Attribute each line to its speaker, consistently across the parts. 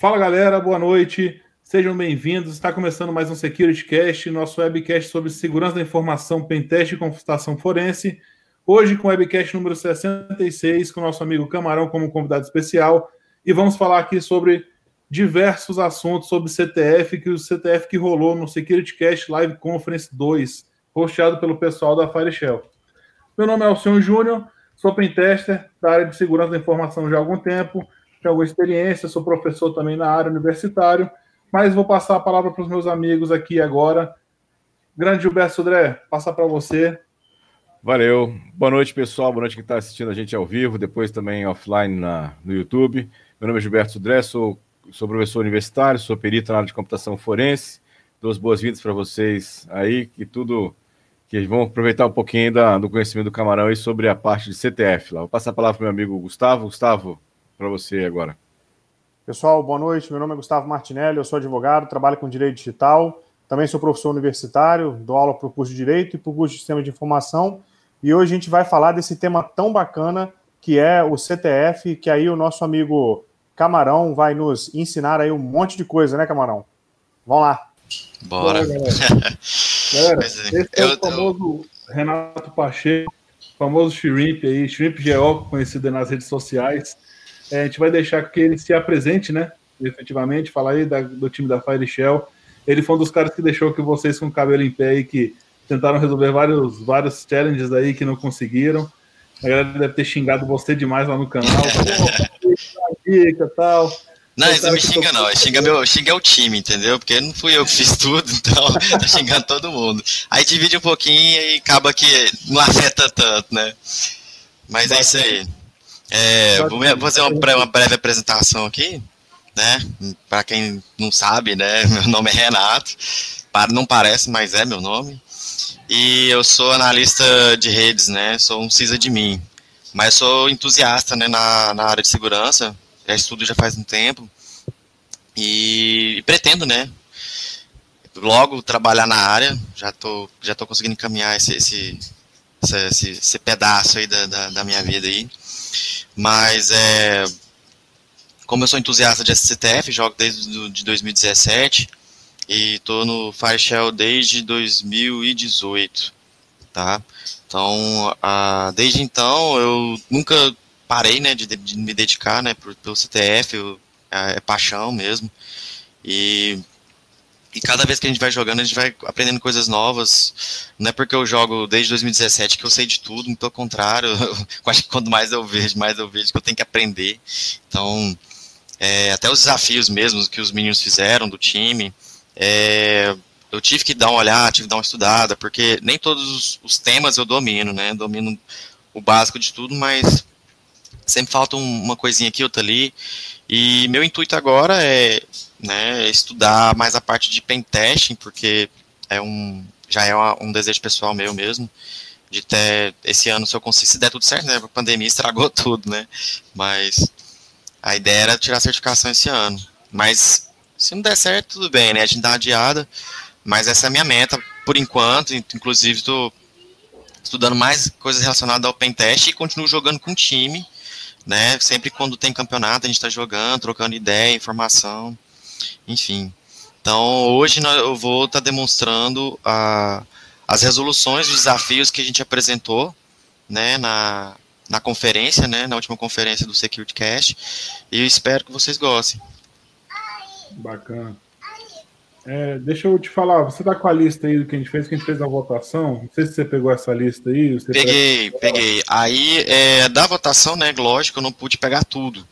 Speaker 1: Fala galera, boa noite, sejam bem-vindos. Está começando mais um Security Cast, nosso webcast sobre segurança da informação, pentest e computação forense. Hoje com o webcast número 66, com o nosso amigo Camarão como convidado especial. E vamos falar aqui sobre diversos assuntos sobre CTF, que o CTF que rolou no Security Cast Live Conference 2, hosteado pelo pessoal da Fireshell. Meu nome é Alcion Júnior, sou pentester da área de segurança da informação já há algum tempo tenho alguma experiência, sou professor também na área universitária, mas vou passar a palavra para os meus amigos aqui agora. Grande Gilberto Sodré, passar para você.
Speaker 2: Valeu. Boa noite, pessoal. Boa noite quem está assistindo a gente ao vivo, depois também offline na, no YouTube. Meu nome é Gilberto Sodré, sou, sou professor universitário, sou perito na área de computação forense. Dou as boas-vindas para vocês aí, que tudo que vão aproveitar um pouquinho da, do conhecimento do Camarão aí sobre a parte de CTF. Lá. Vou passar a palavra para o meu amigo Gustavo. Gustavo, para você agora.
Speaker 3: Pessoal, boa noite. Meu nome é Gustavo Martinelli, eu sou advogado, trabalho com direito digital, também sou professor universitário, dou aula para o curso de direito e para o curso de sistema de informação. E hoje a gente vai falar desse tema tão bacana que é o CTF, que aí o nosso amigo Camarão vai nos ensinar aí um monte de coisa, né, Camarão? Vamos lá.
Speaker 1: Bora. galera. galera, esse é o famoso Renato Pacheco, famoso Shrimp aí, Shrimp GO, conhecido nas redes sociais. É, a gente vai deixar que ele se apresente, né? Efetivamente, falar aí da, do time da Fire Shell. Ele foi um dos caras que deixou que vocês com o cabelo em pé e que tentaram resolver vários, vários challenges aí que não conseguiram. A galera deve ter xingado você demais lá no canal.
Speaker 4: dica tal. Não, isso não me xinga, não. Xinga, meu, xinga o time, entendeu? Porque não fui eu que fiz tudo, então tá xingando todo mundo. Aí divide um pouquinho e acaba que não afeta tanto, né? Mas é isso aí. É, vou fazer uma, uma, breve apresentação aqui, né? Para quem não sabe, né? Meu nome é Renato. Não parece, mas é meu nome. E eu sou analista de redes, né? Sou um CISA de mim. Mas sou entusiasta né, na, na área de segurança. Já estudo já faz um tempo. E, e pretendo, né? Logo trabalhar na área. Já tô, já tô conseguindo encaminhar esse, esse, esse, esse pedaço aí da, da, da minha vida aí. Mas é, como eu sou entusiasta de SCTF, jogo desde do, de 2017 e estou no Fireshell desde 2018, tá? Então, a, desde então eu nunca parei, né, de, de me dedicar, né, pro, pelo CTF, eu, é, é paixão mesmo. E e cada vez que a gente vai jogando, a gente vai aprendendo coisas novas. Não é porque eu jogo desde 2017 que eu sei de tudo, muito ao contrário. Eu acho que quanto mais eu vejo, mais eu vejo que eu tenho que aprender. Então, é, até os desafios mesmos que os meninos fizeram do time, é, eu tive que dar uma olhada, tive que dar uma estudada, porque nem todos os, os temas eu domino, né? Domino o básico de tudo, mas sempre falta uma coisinha aqui, outra ali. E meu intuito agora é né, estudar mais a parte de pentesting, porque é um, já é um desejo pessoal meu mesmo, de ter esse ano, se eu conseguir, se der tudo certo, né, a pandemia estragou tudo, né, mas a ideia era tirar a certificação esse ano, mas se não der certo, tudo bem, né, a gente dá adiada, mas essa é a minha meta, por enquanto, inclusive estou estudando mais coisas relacionadas ao pentest e continuo jogando com time, né? Sempre quando tem campeonato, a gente está jogando, trocando ideia, informação, enfim. Então, hoje eu vou estar tá demonstrando a, as resoluções dos desafios que a gente apresentou, né, na, na conferência, né, na última conferência do Security Cast, e eu espero que vocês gostem.
Speaker 1: Bacana. É, deixa eu te falar, você tá com a lista aí do que a gente fez, que a gente fez a votação? Não sei se você pegou essa lista aí.
Speaker 4: peguei, peguei. Aí, é, da votação, né, lógico, eu não pude pegar tudo.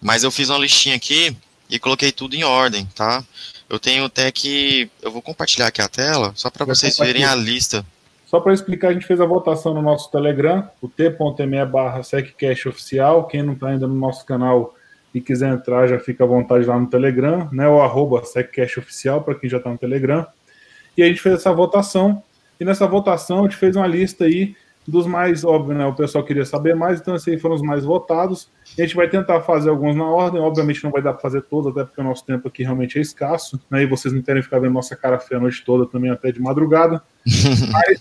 Speaker 4: Mas eu fiz uma listinha aqui e coloquei tudo em ordem, tá? Eu tenho até que. Eu vou compartilhar aqui a tela, só para vocês verem a lista.
Speaker 1: Só para explicar, a gente fez a votação no nosso Telegram, o t.me barra oficial. Quem não está ainda no nosso canal e quiser entrar, já fica à vontade lá no Telegram, né? O arroba Oficial, para quem já está no Telegram. E a gente fez essa votação. E nessa votação a gente fez uma lista aí dos mais óbvios, né? O pessoal queria saber mais, então esses aí foram os mais votados. A gente vai tentar fazer alguns na ordem, obviamente não vai dar para fazer todos, até porque o nosso tempo aqui realmente é escasso, né? E vocês não querem ficar vendo nossa cara feia a noite toda também, até de madrugada. Mas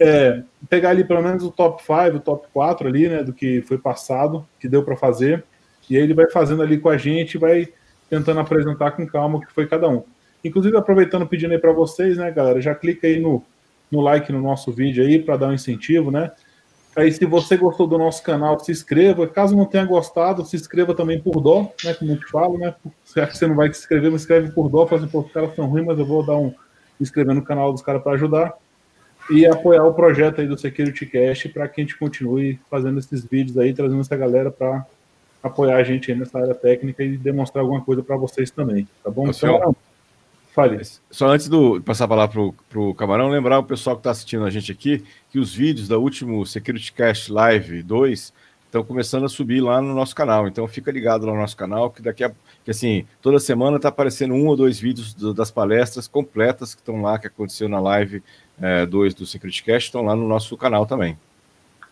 Speaker 1: é, pegar ali pelo menos o top 5, o top 4 ali, né? Do que foi passado, que deu para fazer. E aí ele vai fazendo ali com a gente, vai tentando apresentar com calma o que foi cada um. Inclusive, aproveitando, pedindo aí para vocês, né, galera, já clica aí no, no like no nosso vídeo aí para dar um incentivo, né? Aí, se você gostou do nosso canal, se inscreva. Caso não tenha gostado, se inscreva também por dó, né? Como eu te falo, né? Será que você não vai se inscrever, me inscreve por dó. Fala assim, pô, os caras são ruins, mas eu vou dar um inscrever no canal dos caras para ajudar. E apoiar o projeto aí do Security Cast para que a gente continue fazendo esses vídeos aí, trazendo essa galera para apoiar a gente aí nessa área técnica e demonstrar alguma coisa para vocês também, tá bom? Então,
Speaker 2: Fale. Só antes de passar a palavra para o Camarão, lembrar o pessoal que está assistindo a gente aqui que os vídeos da último Security Cast Live 2 estão começando a subir lá no nosso canal. Então fica ligado lá no nosso canal, que daqui a que assim, toda semana está aparecendo um ou dois vídeos do, das palestras completas que estão lá, que aconteceu na live 2 é, do Security Cast, estão lá no nosso canal também.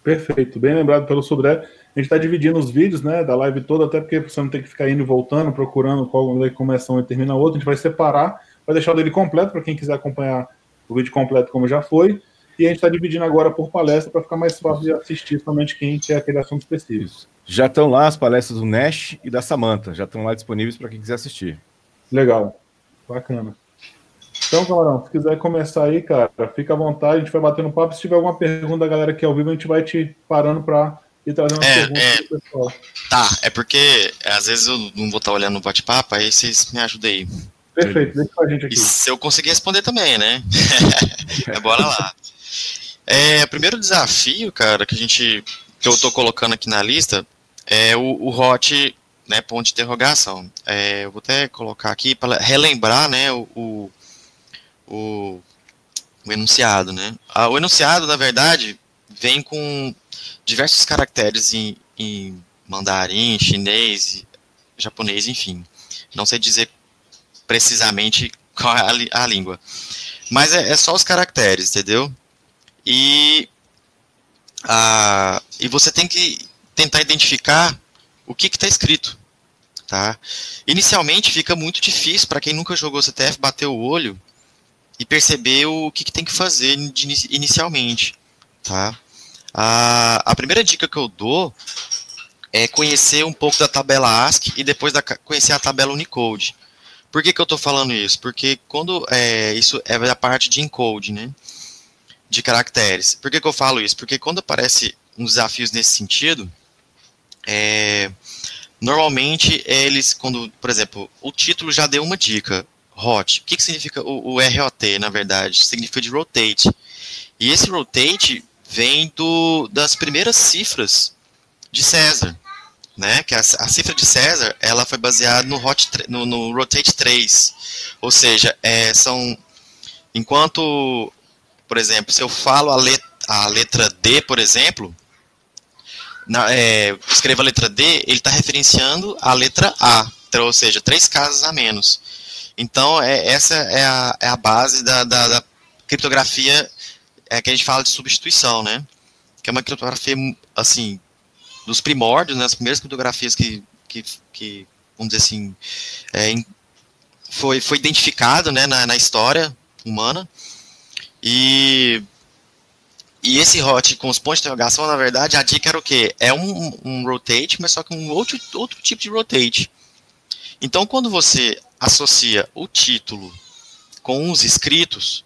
Speaker 1: Perfeito, bem lembrado pelo Sodré. A gente está dividindo os vídeos né, da live toda, até porque você não tem que ficar indo e voltando, procurando qual começa um e termina outro. A gente vai separar vai deixar o dele completo para quem quiser acompanhar o vídeo completo como já foi. E a gente está dividindo agora por palestra para ficar mais fácil de assistir somente quem quer aquele assunto específico.
Speaker 2: Já estão lá as palestras do Nash e da Samantha, já estão lá disponíveis para quem quiser assistir.
Speaker 1: Legal, bacana. Então, camarão, se quiser começar aí, cara, fica à vontade, a gente vai batendo papo. Se tiver alguma pergunta da galera aqui ao vivo, a gente vai te parando para ir trazendo é, perguntas
Speaker 4: é, pro pessoal. Tá, é porque às vezes eu não vou estar olhando no bate-papo, aí vocês me ajudem aí.
Speaker 1: Perfeito, deixa com a gente aqui. E
Speaker 4: se eu conseguir responder também, né? é, bora lá. É, o primeiro desafio, cara, que a gente. que eu tô colocando aqui na lista é o, o hot, né, ponto de interrogação. É, eu vou até colocar aqui para relembrar, né, o, o, o, o enunciado, né? O enunciado, na verdade, vem com diversos caracteres em, em mandarim, chinês, japonês, enfim. Não sei dizer precisamente qual é a, a língua. Mas é, é, só os caracteres, entendeu? E, a, e você tem que tentar identificar o que está escrito. Tá? Inicialmente fica muito difícil para quem nunca jogou CTF bater o olho e perceber o que, que tem que fazer inicialmente. Tá? A, a primeira dica que eu dou é conhecer um pouco da tabela ASCII e depois da, conhecer a tabela Unicode. Por que, que eu estou falando isso? Porque quando é, isso é a parte de encode, né? De caracteres. Por que, que eu falo isso? Porque quando aparece uns desafios nesse sentido, é, normalmente eles, quando, por exemplo, o título já deu uma dica, hot. O que, que significa o, o ROT, na verdade? Significa de rotate. E esse rotate vem do, das primeiras cifras de César né? Que a, a, cifra de César ela foi baseada no, hot, no, no Rotate 3. Ou seja, é, são. Enquanto, por exemplo, se eu falo a, let, a letra D, por exemplo, na, é, escreva a letra D, ele está referenciando a letra A, então, ou seja, três casas a menos. Então, é, essa é a, é a base da, da, da criptografia é, que a gente fala de substituição, né? Que é uma criptografia, assim, dos primórdios, né, as primeiras criptografias que, que, que vamos dizer assim, é, foi, foi identificado né, na, na história humana. E, e esse hot com os pontos de interrogação, na verdade, a dica era o quê? É um, um rotate, mas só que um outro, outro tipo de rotate. Então, quando você associa o título com os escritos,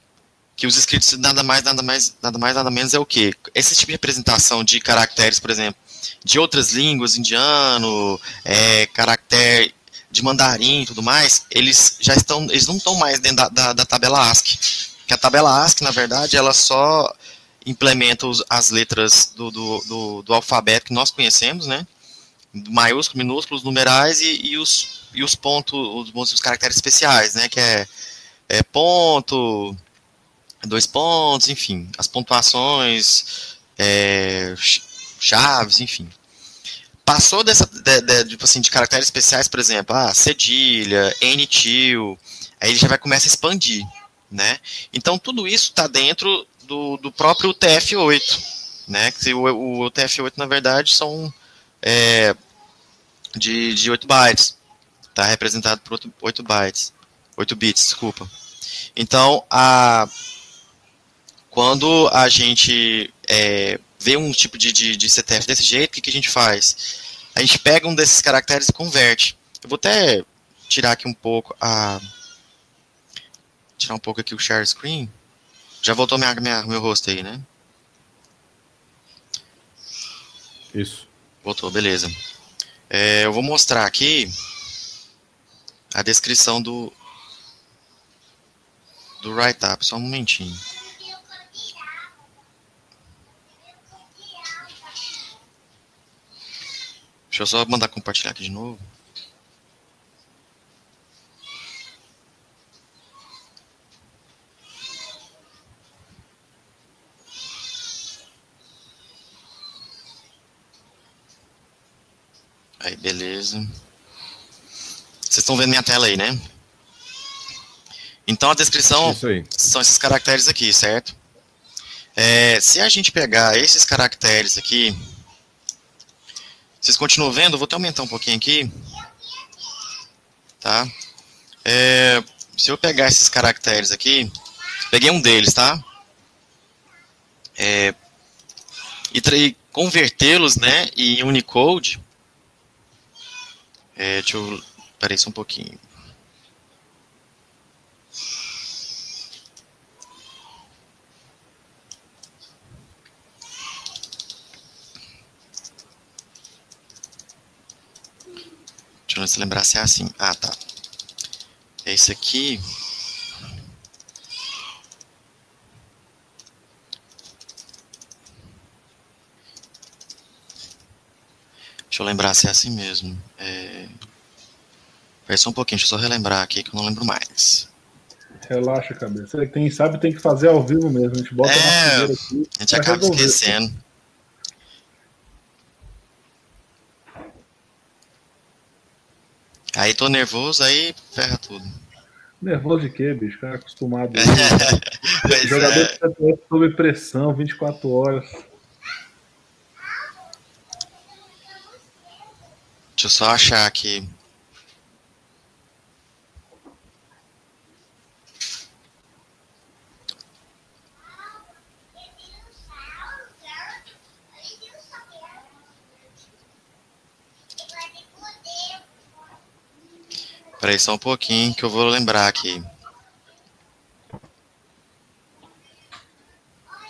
Speaker 4: que os escritos nada mais, nada mais, nada mais, nada menos é o quê? Esse tipo de representação de caracteres, por exemplo, de outras línguas, indiano, é, caractere de mandarim e tudo mais, eles já estão, eles não estão mais dentro da, da, da, tabela ASCII. Que a tabela ASCII, na verdade, ela só implementa os, as letras do, do, do, do, alfabeto que nós conhecemos, né? Maiúsculos, minúsculos, numerais e, e os, e os pontos, os, os caracteres especiais, né? Que é, é ponto, dois pontos, enfim, as pontuações, é, chaves, enfim. Passou dessa, de, de, tipo assim, de caracteres especiais, por exemplo, ah, cedilha, NTIL, aí ele já vai começar a expandir, né? Então tudo isso está dentro do, do próprio TF8, né? Que o, o, o TF8 na verdade são é, de, de 8 bytes, está representado por 8, 8 bytes, 8 bits, desculpa. Então a quando a gente é, vê um tipo de, de, de CTF desse jeito, o que, que a gente faz? A gente pega um desses caracteres e converte. Eu vou até tirar aqui um pouco a. Tirar um pouco aqui o share screen. Já voltou minha, minha, meu rosto aí, né?
Speaker 2: Isso.
Speaker 4: Voltou, beleza. É, eu vou mostrar aqui a descrição do, do write-up, só um momentinho. Deixa eu só mandar compartilhar aqui de novo. Aí, beleza. Vocês estão vendo minha tela aí, né? Então a descrição são esses caracteres aqui, certo? É, se a gente pegar esses caracteres aqui, vocês continuam vendo? vou até aumentar um pouquinho aqui, tá? É, se eu pegar esses caracteres aqui, peguei um deles, tá? É, e convertê-los, né, em Unicode. É, deixa eu, peraí só um pouquinho. Deixa eu se lembrar se é assim. Ah, tá. É esse aqui. Deixa eu lembrar se é assim mesmo. É... Espera só um pouquinho, deixa eu só relembrar aqui que eu não lembro mais.
Speaker 1: Relaxa, cabeça. Quem sabe tem que fazer ao vivo mesmo. A gente bota
Speaker 4: é, aqui. A gente acaba resolver. esquecendo. Aí tô nervoso, aí ferra tudo.
Speaker 1: Nervoso de quê, bicho? Cara acostumado. Jogador é. de sob pressão, 24 horas.
Speaker 4: Deixa eu só achar aqui. Peraí só um pouquinho que eu vou lembrar aqui.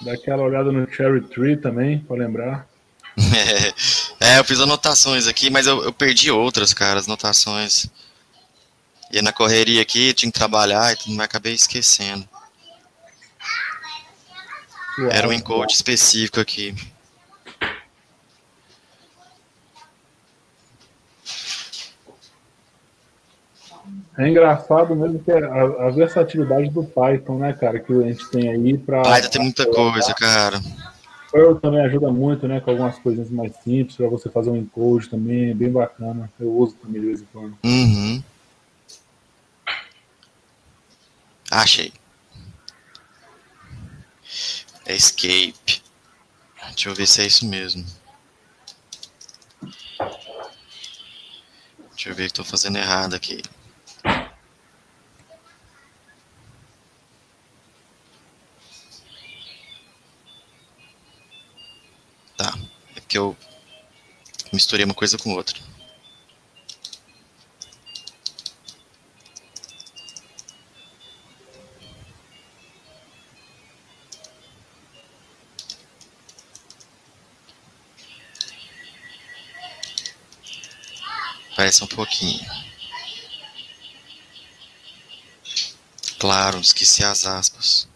Speaker 1: Dá aquela olhada no Cherry Tree também, para lembrar.
Speaker 4: é, eu fiz anotações aqui, mas eu, eu perdi outras, cara, as anotações. E na correria aqui, tinha que trabalhar e tudo, mas acabei esquecendo. Era um encode específico aqui.
Speaker 1: É engraçado mesmo que a, a, versatilidade do Python, né, cara, que a gente tem aí para.
Speaker 4: Python tem muita coisa, cara.
Speaker 1: Perl também ajuda muito, né, com algumas coisas mais simples, para você fazer um encode também, é bem bacana. Eu uso também de vez em quando.
Speaker 4: Uhum. Achei. Escape. Deixa eu ver se é isso mesmo. Deixa eu ver que estou fazendo errado aqui. Porque eu misturei uma coisa com outra. Parece um pouquinho. Claro, esqueci as aspas.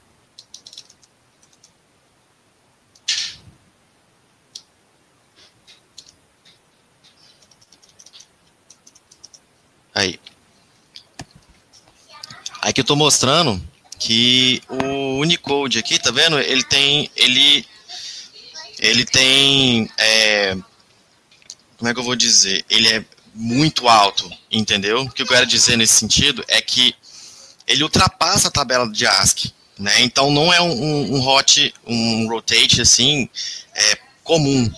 Speaker 4: Aí. Aqui eu tô mostrando que o Unicode aqui, tá vendo? Ele tem, ele, ele tem, é, como é que eu vou dizer? Ele é muito alto, entendeu? O que eu quero dizer nesse sentido é que ele ultrapassa a tabela de ASCII, né? Então não é um, um, um hot, um rotate assim é, comum,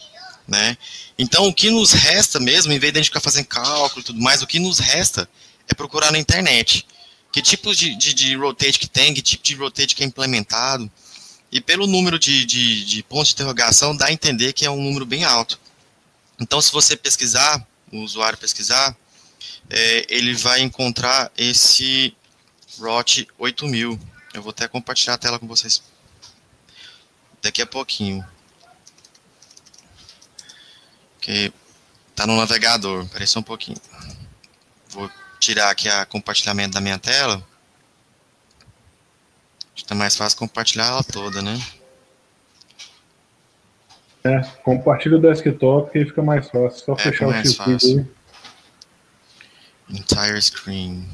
Speaker 4: né? Então, o que nos resta mesmo, em vez de a gente ficar fazendo cálculo e tudo mais, o que nos resta é procurar na internet que tipos de, de, de rotate que tem, que tipo de rotate que é implementado. E pelo número de, de, de pontos de interrogação, dá a entender que é um número bem alto. Então, se você pesquisar, o usuário pesquisar, é, ele vai encontrar esse ROT 8000. Eu vou até compartilhar a tela com vocês daqui a pouquinho. Que tá no navegador, só um pouquinho. Vou tirar aqui a compartilhamento da minha tela. Acho que tá mais fácil compartilhar ela toda, né?
Speaker 1: É, compartilha o desktop que fica mais fácil. Só é, fechar o
Speaker 4: x Entire screen.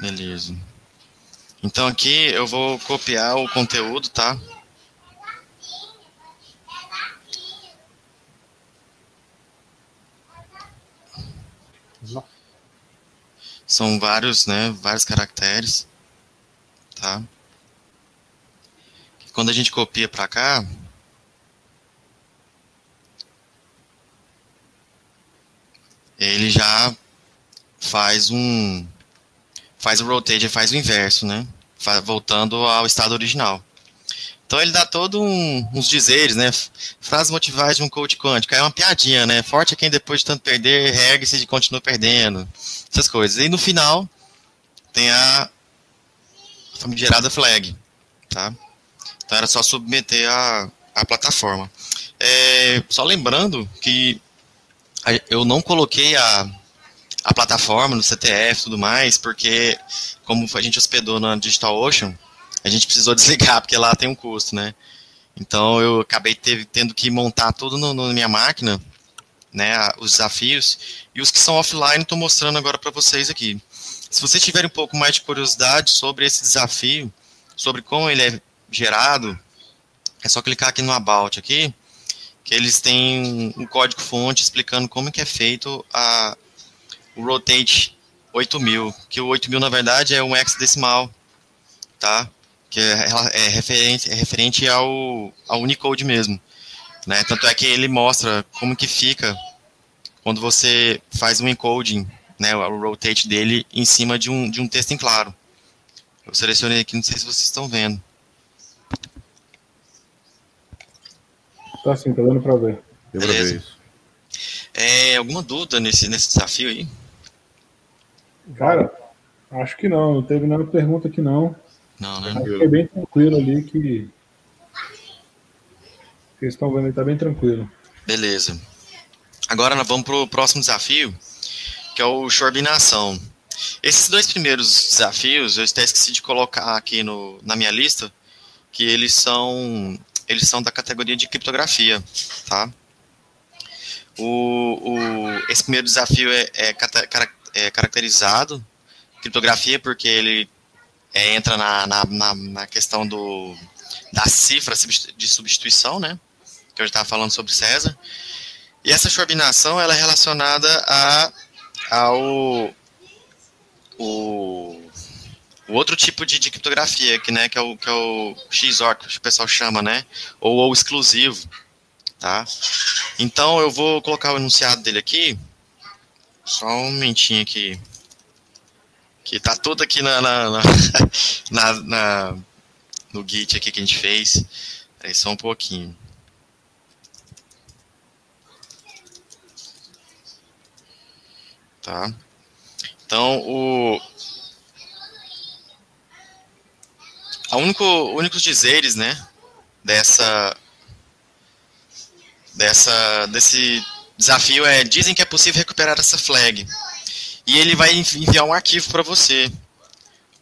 Speaker 4: Beleza. Então aqui eu vou copiar o conteúdo, tá? São vários, né? Vários caracteres, tá? Quando a gente copia para cá, ele já faz um faz o rotate, faz o inverso, né? Voltando ao estado original. Então ele dá todo um, uns dizeres, né? Frases motivadas de um coach quântico. É uma piadinha, né? Forte é quem depois de tanto perder, regue-se e continua perdendo. Essas coisas. E no final tem a famigerada flag, tá? Então era só submeter a, a plataforma. É, só lembrando que eu não coloquei a, a plataforma no CTF e tudo mais, porque como a gente hospedou na DigitalOcean, a gente precisou desligar, porque lá tem um custo, né? Então eu acabei tendo que montar tudo na minha máquina, né, os desafios, e os que são offline estou mostrando agora para vocês aqui. Se vocês tiverem um pouco mais de curiosidade sobre esse desafio, sobre como ele é gerado, é só clicar aqui no About aqui, que eles têm um código fonte explicando como que é feito a, o Rotate 8000, que o 8000 na verdade é um hexadecimal, tá? Que é, é, referente, é referente ao, ao Unicode mesmo, né? Tanto é que ele mostra como que fica quando você faz um encoding, né, o rotate dele em cima de um, de um texto em claro. Eu selecionei aqui, não sei se vocês estão vendo.
Speaker 1: Tá sim, tá dando pra ver.
Speaker 4: Deu pra ver isso. É, alguma dúvida nesse, nesse desafio aí?
Speaker 1: Cara, acho que não. Não teve nenhuma pergunta aqui não.
Speaker 4: Não, né?
Speaker 1: Acho que é bem tranquilo ali que. Vocês estão vendo tá bem tranquilo.
Speaker 4: Beleza. Agora nós vamos pro próximo desafio, que é o Chorbinação. Esses dois primeiros desafios, eu até esqueci de colocar aqui no, na minha lista, que eles são eles são da categoria de criptografia, tá? O, o, esse primeiro desafio é, é, é caracterizado criptografia porque ele é, entra na, na, na, na, questão do, da cifra de substituição, né? Que eu já estava falando sobre César. E essa turbinação ela é relacionada a, ao o, o outro tipo de, de criptografia, que, né, que é o, que é o XOR, que o pessoal chama, né? Ou o exclusivo, tá? Então, eu vou colocar o enunciado dele aqui. Só um momentinho aqui. Que tá tudo aqui na, na, na, na, na no Git aqui que a gente fez. Aí só um pouquinho. Tá? Então, o, a único, únicos dizeres, né, dessa, dessa, desse desafio é, dizem que é possível recuperar essa flag. E ele vai enviar um arquivo para você.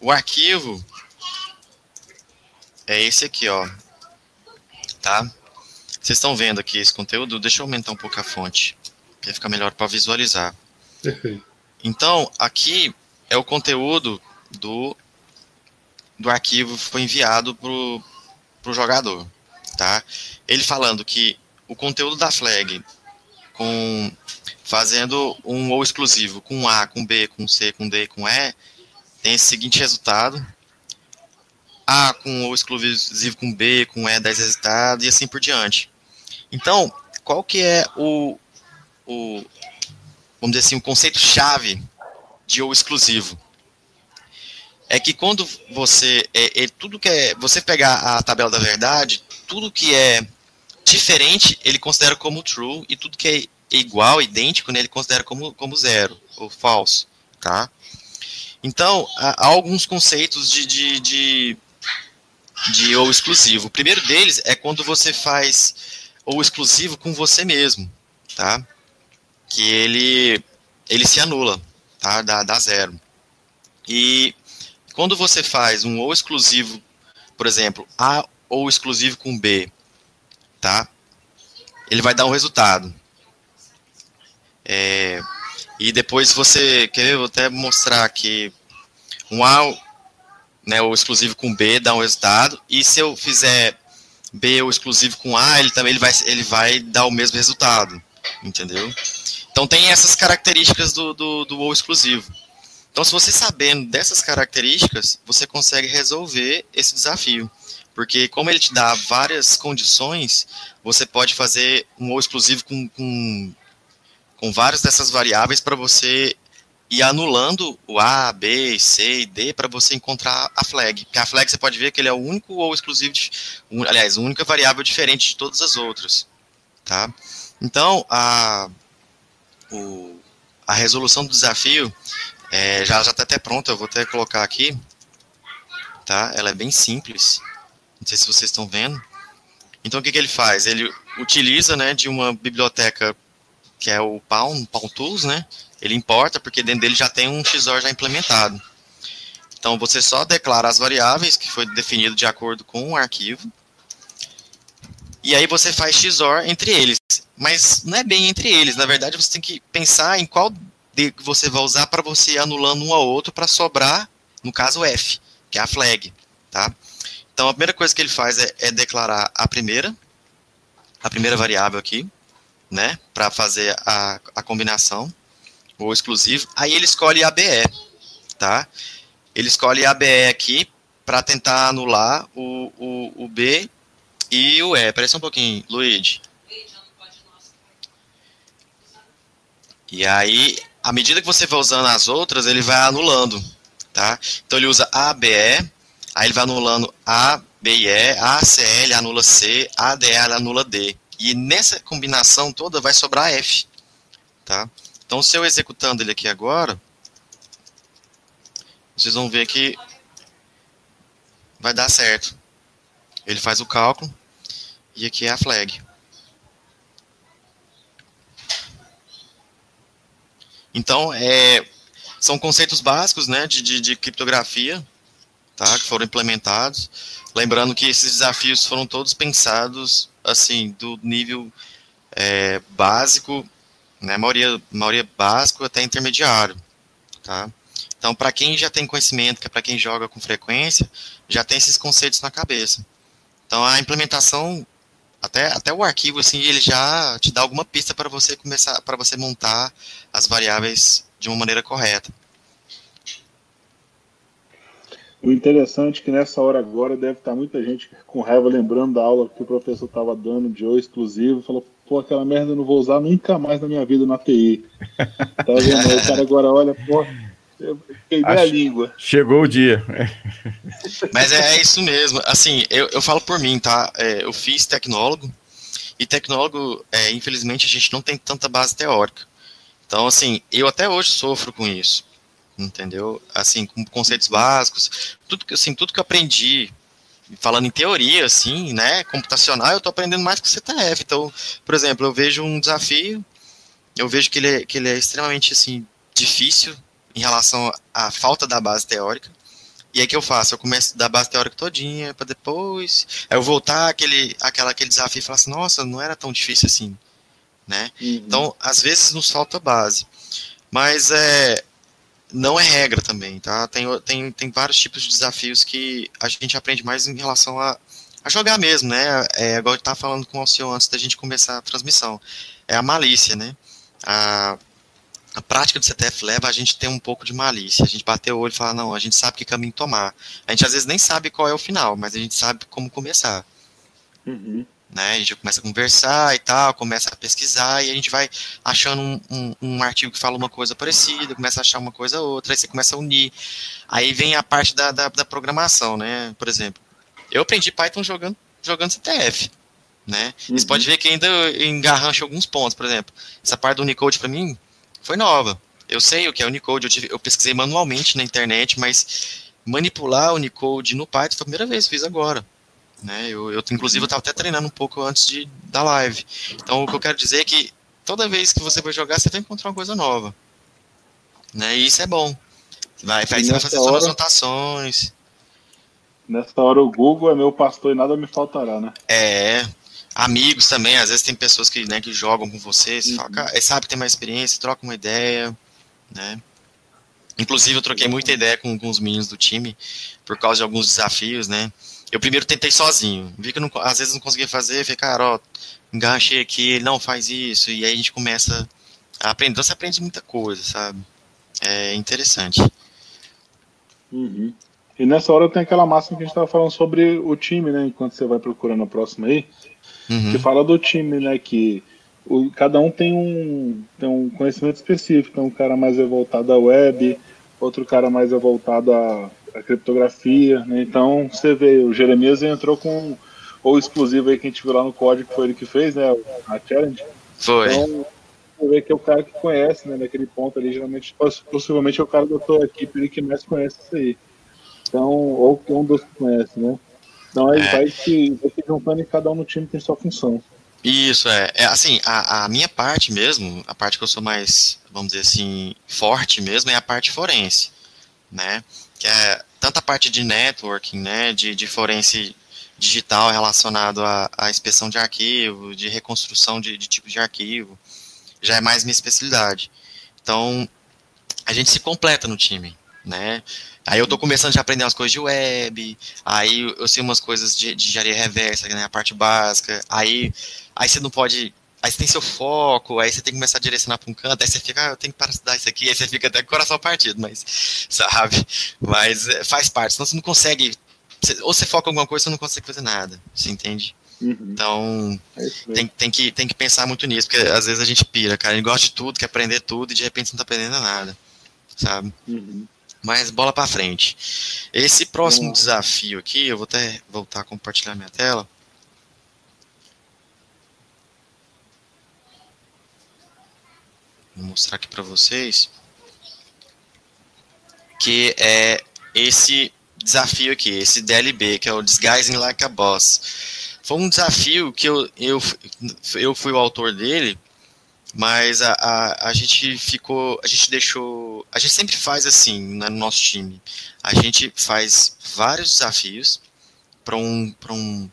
Speaker 4: O arquivo é esse aqui, ó. Tá? Vocês estão vendo aqui esse conteúdo? Deixa eu aumentar um pouco a fonte, que fica melhor para visualizar.
Speaker 1: Perfeito.
Speaker 4: Então, aqui é o conteúdo do do arquivo foi enviado para o jogador, tá? Ele falando que o conteúdo da flag com fazendo um ou exclusivo com A, com B, com C, com D, com E, tem esse seguinte resultado. A com ou exclusivo com B, com E, 10 resultados e assim por diante. Então, qual que é o, o vamos dizer assim, o conceito chave de ou exclusivo? é que quando você é, é, tudo que é você pegar a tabela da verdade, tudo que é diferente ele considera como true e tudo que é igual, idêntico, né, ele considera como, como zero, ou falso, tá? Então, há, alguns conceitos de, de, de, de ou exclusivo. O primeiro deles é quando você faz ou exclusivo com você mesmo, tá? Que ele, ele se anula, tá? Dá, dá zero. E quando você faz um ou exclusivo, por exemplo, A ou exclusivo com B, tá? Ele vai dar um resultado. É, e depois você, quer vou até mostrar aqui, um A, né, o exclusivo com B dá um resultado, e se eu fizer B o exclusivo com A, ele também ele vai, ele vai dar o mesmo resultado, entendeu? Então tem essas características do, do, do ou exclusivo. Então, se você sabendo dessas características, você consegue resolver esse desafio. Porque como ele te dá várias condições, você pode fazer um ou exclusivo com, com, com várias dessas variáveis para você ir anulando o A, B, C e D para você encontrar a flag. Porque a flag você pode ver que ele é o único ou exclusivo, de, aliás, a única variável diferente de todas as outras. Tá? Então, a, o, a resolução do desafio é, já já está até pronta, eu vou até colocar aqui. Tá? Ela é bem simples. Não sei se vocês estão vendo. Então, o que, que ele faz? Ele utiliza né, de uma biblioteca que é o Palm, Palm Tools, né? Ele importa porque dentro dele já tem um XOR já implementado. Então, você só declara as variáveis que foi definido de acordo com o arquivo. E aí você faz XOR entre eles. Mas não é bem entre eles. Na verdade, você tem que pensar em qual que você vai usar para você ir anulando um ao outro para sobrar, no caso, F, que é a flag. Tá? Então, a primeira coisa que ele faz é, é declarar a primeira, a primeira variável aqui né, para fazer a, a combinação, ou exclusivo. Aí ele escolhe ABE, tá? Ele escolhe ABE aqui para tentar anular o, o, o B e o E. Parece um pouquinho, Luigi. E aí, à medida que você vai usando as outras, ele vai anulando, tá? Então ele usa ABE, aí ele vai anulando A, B e E, ACL anula C, ADL anula D. E nessa combinação toda vai sobrar F. Tá? Então, se eu executando ele aqui agora, vocês vão ver que vai dar certo. Ele faz o cálculo e aqui é a flag. Então, é, são conceitos básicos né, de, de, de criptografia tá, que foram implementados. Lembrando que esses desafios foram todos pensados assim do nível é, básico, né, maioria, maioria básico até intermediário, tá? Então, para quem já tem conhecimento, que é para quem joga com frequência, já tem esses conceitos na cabeça. Então, a implementação, até, até o arquivo, assim, ele já te dá alguma pista para você começar, para você montar as variáveis de uma maneira correta.
Speaker 1: O interessante é que nessa hora agora deve estar muita gente com raiva lembrando da aula que o professor estava dando de O exclusivo, falou, pô, aquela merda eu não vou usar nunca mais na minha vida na TI. tá vendo? o cara agora olha, pô, queimei a língua.
Speaker 2: Chegou o dia.
Speaker 4: Mas é, é, isso mesmo. Assim, eu, eu falo por mim, tá? É, eu fiz tecnólogo, e tecnólogo, é, infelizmente, a gente não tem tanta base teórica. Então, assim, eu até hoje sofro com isso entendeu? Assim, com conceitos básicos, tudo que assim, tudo que eu aprendi falando em teoria, assim, né, computacional, eu estou aprendendo mais com o CTF. Então, por exemplo, eu vejo um desafio, eu vejo que ele é, que ele é extremamente, assim, difícil em relação à falta da base teórica. E aí que eu faço? Eu começo da base teórica todinha, para depois eu voltar aquele, aquela, aquele desafio e falar assim, nossa, não era tão difícil assim, né? Uhum. Então, às vezes nos falta base. Mas é, não é regra também, tá? Tem, tem, tem vários tipos de desafios que a gente aprende mais em relação a, a jogar mesmo, né? É, igual eu estava falando com o Alceu antes da gente começar a transmissão. É a malícia, né? A, a prática do CTF leva a gente ter um pouco de malícia. A gente bater o olho e falar, não, a gente sabe que caminho tomar. A gente às vezes nem sabe qual é o final, mas a gente sabe como começar. Uhum né? A gente começa a conversar e tal, começa a pesquisar e a gente vai achando um, um, um, artigo que fala uma coisa parecida, começa a achar uma coisa outra, aí você começa a unir. Aí vem a parte da, da, da programação, né? Por exemplo, eu aprendi Python jogando, jogando CTF, né? Uhum. Você pode ver que ainda engarrancha alguns pontos, por exemplo. Essa parte do Unicode para mim foi nova. Eu sei o que é Unicode, eu, tive, eu pesquisei manualmente na internet, mas manipular o Unicode no Python foi a primeira vez, fiz agora. Né? Eu, eu inclusive, eu estava até treinando um pouco antes de, da live. Então, o que eu quero dizer é que toda vez que você vai jogar, você vai encontrar uma coisa nova. Né? E isso é bom. Vai, vai, você vai fazer hora, suas anotações.
Speaker 1: Nessa hora, o Google é meu pastor e nada me faltará, né?
Speaker 4: É, amigos também, às vezes tem pessoas que, né, que jogam com você, você uhum. fala, cara, sabe que tem mais experiência, troca uma ideia, né? Inclusive, eu troquei muita ideia com, com os meninos do time por causa de alguns desafios, né? Eu primeiro tentei sozinho, vi que não, às vezes não conseguia fazer, falei, cara, ó, enganchei aqui, ele não faz isso, e aí a gente começa a aprender. Então, você aprende muita coisa, sabe? É interessante.
Speaker 1: Uhum. E nessa hora tem aquela máxima que a gente estava falando sobre o time, né? Enquanto você vai procurando a próxima aí, uhum. que fala do time, né? Que o, cada um tem um, tem um conhecimento específico. Então, um cara mais é voltado à web, outro cara mais é voltado à, à criptografia. Né? Então, você vê, o Jeremias entrou com o exclusivo aí que a gente viu lá no código, que foi ele que fez, né? A challenge.
Speaker 4: Foi. Então,
Speaker 1: você vê que é o cara que conhece, né? Naquele ponto ali, geralmente, possivelmente é o cara da tua equipe ali que mais conhece isso aí. Então, ou que um dos que conhece, né? Então aí é. vai, se, vai se juntando e cada um no time tem sua função.
Speaker 4: Isso, é. é assim, a, a, minha parte mesmo, a parte que eu sou mais, vamos dizer assim, forte mesmo, é a parte forense, né? Que é tanto a parte de networking, né, de, de forense digital relacionado à, à inspeção de arquivo, de reconstrução de, de tipo de arquivo, já é mais minha especialidade. Então, a gente se completa no time, né? Aí eu tô começando a aprender umas coisas de web, aí eu sei umas coisas de, de engenharia reversa, né, a parte básica, aí, aí você não pode aí você tem seu foco, aí você tem que começar a direcionar para um canto, aí você fica, ah, eu tenho que parar de estudar isso aqui, aí você fica até com o coração partido, mas, sabe, mas é, faz parte, senão você não consegue, ou você foca em alguma coisa, você não consegue fazer nada, você entende? Uhum. Então, é tem, tem, que, tem que pensar muito nisso, porque às vezes a gente pira, cara, a gente gosta de tudo, quer aprender tudo, e de repente não tá aprendendo nada, sabe? Uhum. Mas bola para frente. Esse próximo desafio aqui, eu vou até voltar a compartilhar minha tela. Vou mostrar aqui para vocês que é esse desafio aqui, esse DLB, que é o Disguising Like a Boss. Foi um desafio que eu, eu, eu fui o autor dele mas a, a, a gente ficou, a gente deixou, a gente sempre faz assim né, no nosso time. A gente faz vários desafios para um, um,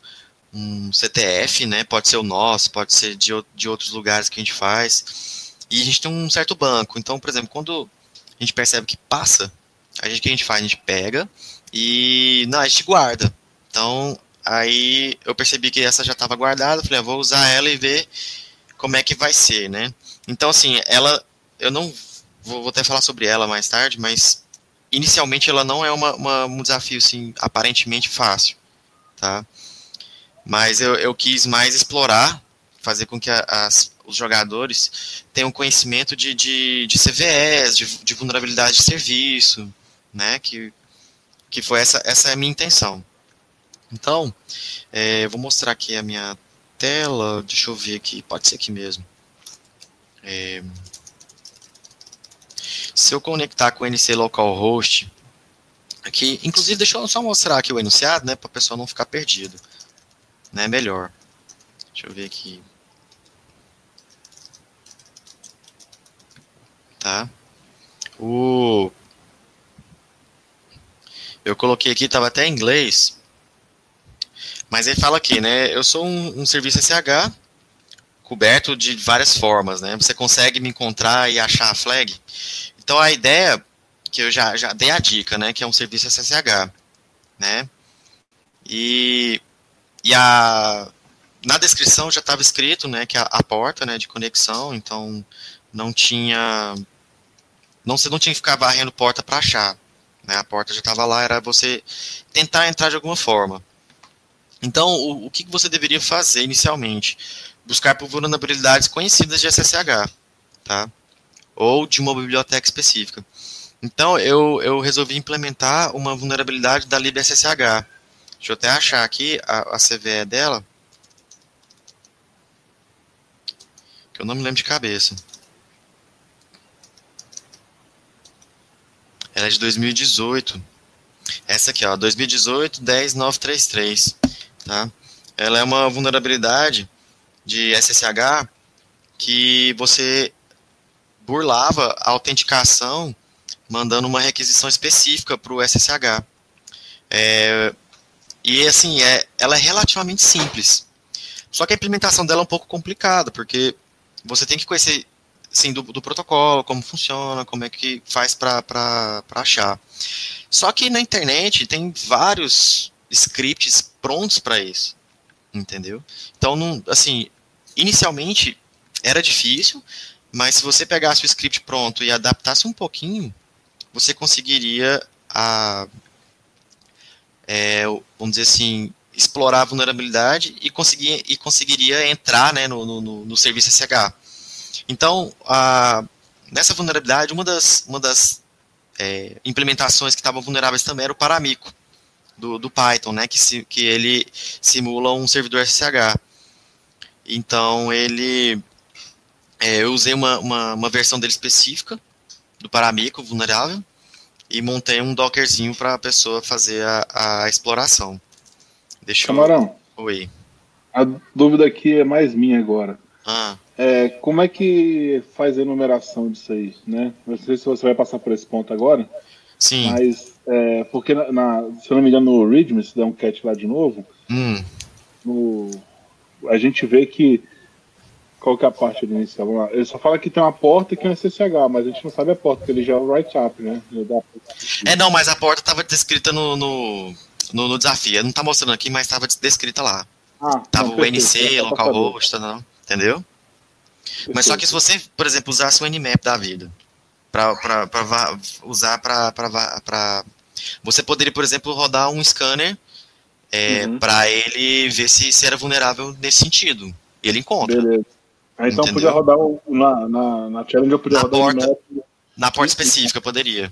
Speaker 4: um CTF, né? Pode ser o nosso, pode ser de, de outros lugares que a gente faz. E a gente tem um certo banco. Então, por exemplo, quando a gente percebe que passa, a gente o que a gente faz? A gente pega e não, a gente guarda. Então, aí eu percebi que essa já estava guardada, falei, ah, vou usar ela e ver como é que vai ser, né? Então, assim, ela, eu não vou, vou até falar sobre ela mais tarde, mas inicialmente ela não é uma, uma, um desafio, assim, aparentemente fácil, tá? Mas eu, eu quis mais explorar, fazer com que a, as, os jogadores tenham conhecimento de, de, de CVEs, de, de vulnerabilidade de serviço, né? Que, que foi essa, essa é a minha intenção. Então, é, eu vou mostrar aqui a minha tela, deixa eu ver aqui, pode ser aqui mesmo. É, se eu conectar com o NC localhost, aqui, inclusive deixa eu só mostrar aqui o enunciado, né, para o pessoal não ficar perdido, né, melhor. Deixa eu ver aqui. Tá? O eu coloquei aqui, estava até em inglês, mas ele fala aqui, né? Eu sou um, um serviço SH coberto de várias formas, né? Você consegue me encontrar e achar a flag. Então a ideia que eu já, já dei a dica, né? Que é um serviço SSH, né? E, e a, na descrição já estava escrito, né? Que a, a, porta, né? De conexão, então não tinha, não você não tinha que ficar varrendo porta para achar, né? A porta já estava lá, era você tentar entrar de alguma forma. Então, o, o que você deveria fazer inicialmente? Buscar por vulnerabilidades conhecidas de SSH, tá? Ou de uma biblioteca específica. Então, eu, eu resolvi implementar uma vulnerabilidade da libSSH. Deixa eu até achar aqui a, a CVE dela. Eu não me lembro de cabeça. Ela é de 2018. Essa aqui, ó, 2018 10933, tá? Ela é uma vulnerabilidade de SSH que você burlava a autenticação mandando uma requisição específica para o SSH. É, e assim, é, ela é relativamente simples. Só que a implementação dela é um pouco complicada, porque você tem que conhecer assim, do, do protocolo, como funciona, como é que faz para achar. Só que na internet tem vários scripts prontos para isso, entendeu? Então, não, assim, inicialmente era difícil, mas se você pegasse o script pronto e adaptasse um pouquinho, você conseguiria a, é, vamos dizer assim, explorar a vulnerabilidade e, conseguir, e conseguiria entrar né, no, no, no serviço SH. Então, a, nessa vulnerabilidade, uma das, uma das é, implementações que estavam vulneráveis também era o Paramico, do, do Python, né, que, se, que ele simula um servidor SSH. Então, ele, é, eu usei uma, uma, uma, versão dele específica, do Paramico vulnerável, e montei um dockerzinho para a pessoa fazer a, a exploração.
Speaker 1: Deixa Camarão.
Speaker 4: Eu... Oi.
Speaker 1: A dúvida aqui é mais minha agora.
Speaker 4: Ah.
Speaker 1: É, como é que faz a enumeração disso aí, né? Não sei se você vai passar por esse ponto agora.
Speaker 4: Sim.
Speaker 1: Mas, é, porque, na, na, se eu não me engano, no Readme, se der um cat lá de novo,
Speaker 4: hum.
Speaker 1: no, a gente vê que. Qual que é a parte inicial? Vamos lá. Ele só fala que tem uma porta que é um SSH, mas a gente não sabe a porta, porque ele já é o write-up, né?
Speaker 4: É, não, mas a porta estava descrita no, no, no, no desafio. Não está mostrando aqui, mas estava descrita lá. Ah, tava não, o NC, localhost, não, entendeu? Mas só que se você, por exemplo, usasse o Nmap da vida, para usar para. Você poderia, por exemplo, rodar um scanner é, uhum. para ele ver se, se era vulnerável nesse sentido. Ele encontra.
Speaker 1: Beleza. Ah, então podia rodar o, na, na, na challenge, eu podia
Speaker 4: na
Speaker 1: rodar
Speaker 4: porta, Na porta específica, poderia.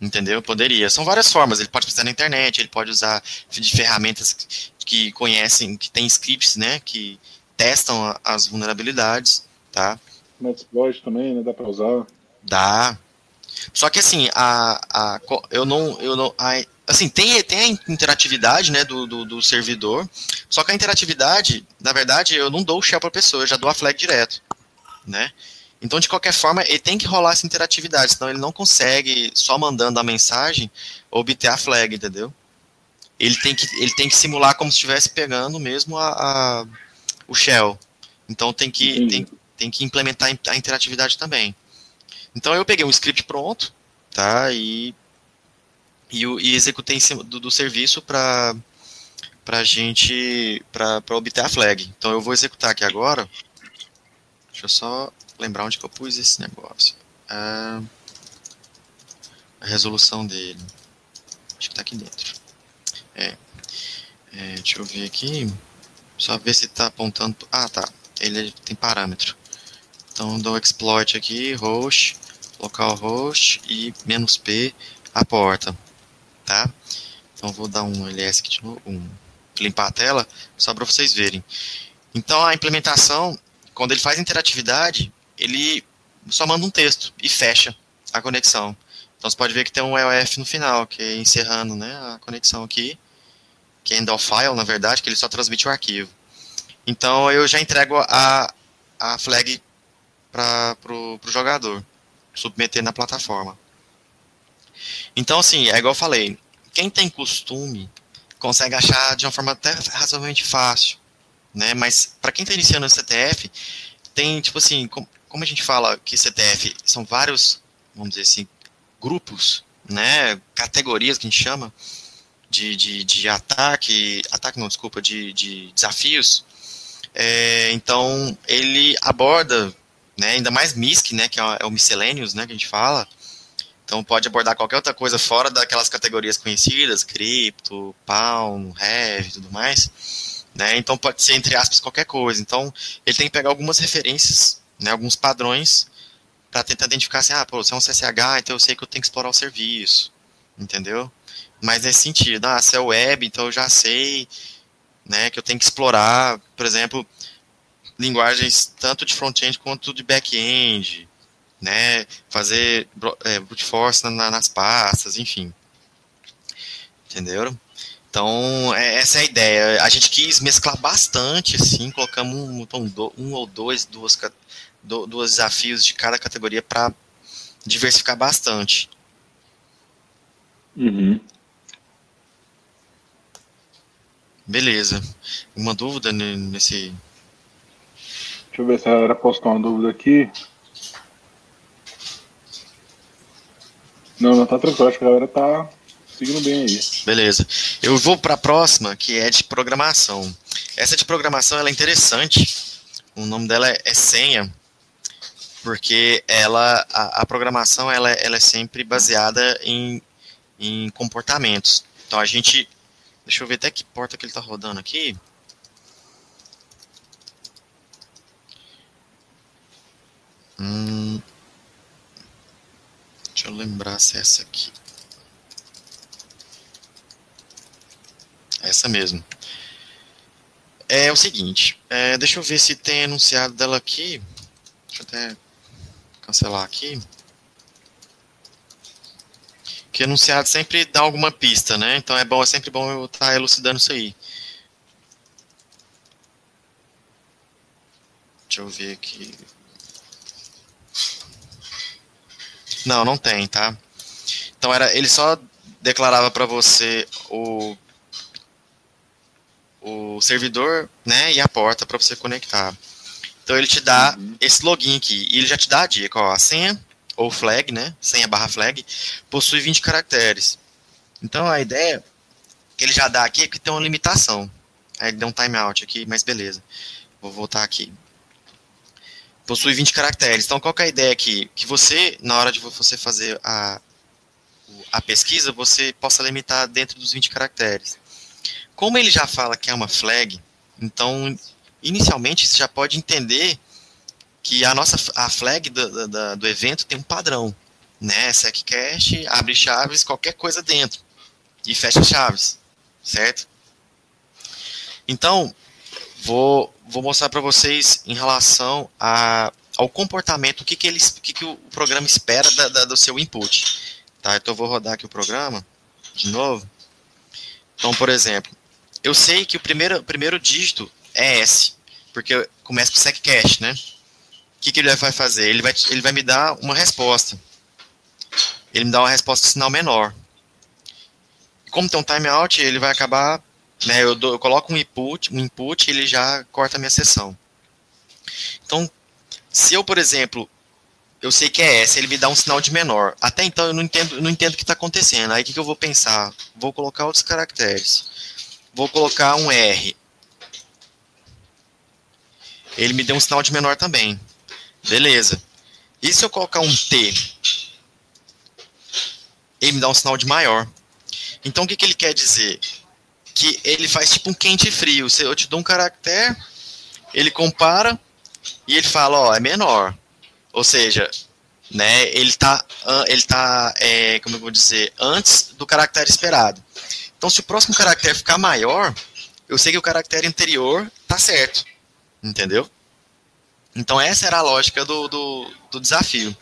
Speaker 4: Entendeu? Poderia. São várias formas. Ele pode usar na internet, ele pode usar de ferramentas que conhecem, que tem scripts, né? Que testam as vulnerabilidades, tá?
Speaker 1: Metasploit também, né? Dá para usar.
Speaker 4: Dá. Só que assim, a, a, eu não, eu não, a, assim, tem, tem a interatividade, né, do, do, do, servidor, só que a interatividade, na verdade, eu não dou o shell para a pessoa, eu já dou a flag direto, né? Então, de qualquer forma, ele tem que rolar essa interatividade, senão ele não consegue, só mandando a mensagem, obter a flag, entendeu? Ele tem que, ele tem que simular como se estivesse pegando mesmo a, a o shell. Então tem que, tem, tem que implementar a interatividade também. Então eu peguei um script pronto, tá? E, e, e executei em cima do, do serviço para para gente para obter a flag. Então eu vou executar aqui agora. Deixa eu só lembrar onde que eu pus esse negócio. a resolução dele. Acho que está aqui dentro. É. é. Deixa eu ver aqui. Só ver se está apontando. Ah, tá. Ele tem parâmetro. Então dou exploit aqui, host, localhost e menos "-p", a porta. Tá? Então vou dar um ls aqui de novo, um, limpar a tela, só para vocês verem. Então a implementação, quando ele faz interatividade, ele só manda um texto e fecha a conexão. Então você pode ver que tem um EOF no final, que é encerrando né, a conexão aqui que é end of file, na verdade, que ele só transmite o arquivo. Então eu já entrego a, a flag para o jogador, submeter na plataforma. Então, assim, é igual eu falei, quem tem costume consegue achar de uma forma até razoavelmente fácil, né? Mas para quem está iniciando o CTF, tem, tipo assim, como, como a gente fala que CTF são vários, vamos dizer assim, grupos, né? Categorias que a gente chama de, de, de ataque, ataque não, desculpa, de, de desafios. É, então, ele aborda, né, ainda mais MISC, né, que é o miscellaneous, né, que a gente fala, então pode abordar qualquer outra coisa fora daquelas categorias conhecidas, cripto, Pound, Heavy e tudo mais. Né? Então pode ser, entre aspas, qualquer coisa. Então ele tem que pegar algumas referências, né, alguns padrões, para tentar identificar assim, ah, pô, você é um CSH, então eu sei que eu tenho que explorar o serviço. Entendeu? Mas nesse sentido, ah, se é web, então eu já sei né, que eu tenho que explorar, por exemplo, linguagens tanto de front-end quanto de back-end, né? Fazer é, brute force na, nas pastas, enfim. Entenderam? Então, é, essa é a ideia. A gente quis mesclar bastante, assim, colocamos um, então, um ou dois, duas, duas desafios de cada categoria para diversificar bastante.
Speaker 1: Uhum.
Speaker 4: Beleza. Uma dúvida nesse.
Speaker 1: Deixa eu ver se a galera postou uma dúvida aqui. Não, não tá tranquilo, acho que a galera tá seguindo bem aí.
Speaker 4: Beleza. Eu vou para a próxima, que é de programação. Essa de programação ela é interessante. O nome dela é, é senha, porque ela a, a programação ela, ela é sempre baseada em, em comportamentos. Então a gente Deixa eu ver até que porta que ele está rodando aqui. Hum, deixa eu lembrar se é essa aqui. Essa mesmo. É o seguinte, é, deixa eu ver se tem enunciado dela aqui. Deixa eu até cancelar aqui. Que enunciado sempre dá alguma pista, né? Então é bom, é sempre bom eu estar tá elucidando isso aí. Deixa eu ver aqui. Não, não tem, tá? Então era, ele só declarava para você o o servidor, né, e a porta para você conectar. Então ele te dá uhum. esse login aqui e ele já te dá a dica, ó, a senha ou flag, né, senha barra flag, possui 20 caracteres. Então a ideia que ele já dá aqui é que tem uma limitação. Aí ele deu um timeout aqui, mas beleza. Vou voltar aqui. Possui 20 caracteres. Então qual é a ideia aqui? Que você, na hora de você fazer a, a pesquisa, você possa limitar dentro dos 20 caracteres. Como ele já fala que é uma flag, então inicialmente você já pode entender que a nossa a flag do, do, do evento tem um padrão, né? SecCache, abre chaves, qualquer coisa dentro e fecha chaves, certo? Então, vou, vou mostrar para vocês em relação a, ao comportamento, o que, que, ele, o, que, que o programa espera da, da, do seu input. Tá? Então, eu vou rodar aqui o programa de novo. Então, por exemplo, eu sei que o primeiro, primeiro dígito é S, porque começa com SecCache, né? Que, que ele vai fazer? Ele vai, ele vai me dar uma resposta. Ele me dá uma resposta de sinal menor. Como tem um timeout, ele vai acabar. Né, eu, dou, eu coloco um input, um input e ele já corta a minha sessão. Então, se eu, por exemplo, eu sei que é S, ele me dá um sinal de menor. Até então eu não entendo, não entendo o que está acontecendo. Aí o que, que eu vou pensar? Vou colocar outros caracteres. Vou colocar um R. Ele me deu um sinal de menor também. Beleza. E se eu colocar um T? Ele me dá um sinal de maior. Então o que, que ele quer dizer? Que ele faz tipo um quente e frio. Se eu te dou um caractere, ele compara e ele fala, ó, é menor. Ou seja, né, ele está, ele tá é, como eu vou dizer, antes do caractere esperado. Então, se o próximo caractere ficar maior, eu sei que o caractere anterior tá certo. Entendeu? Então essa era a lógica do, do, do desafio.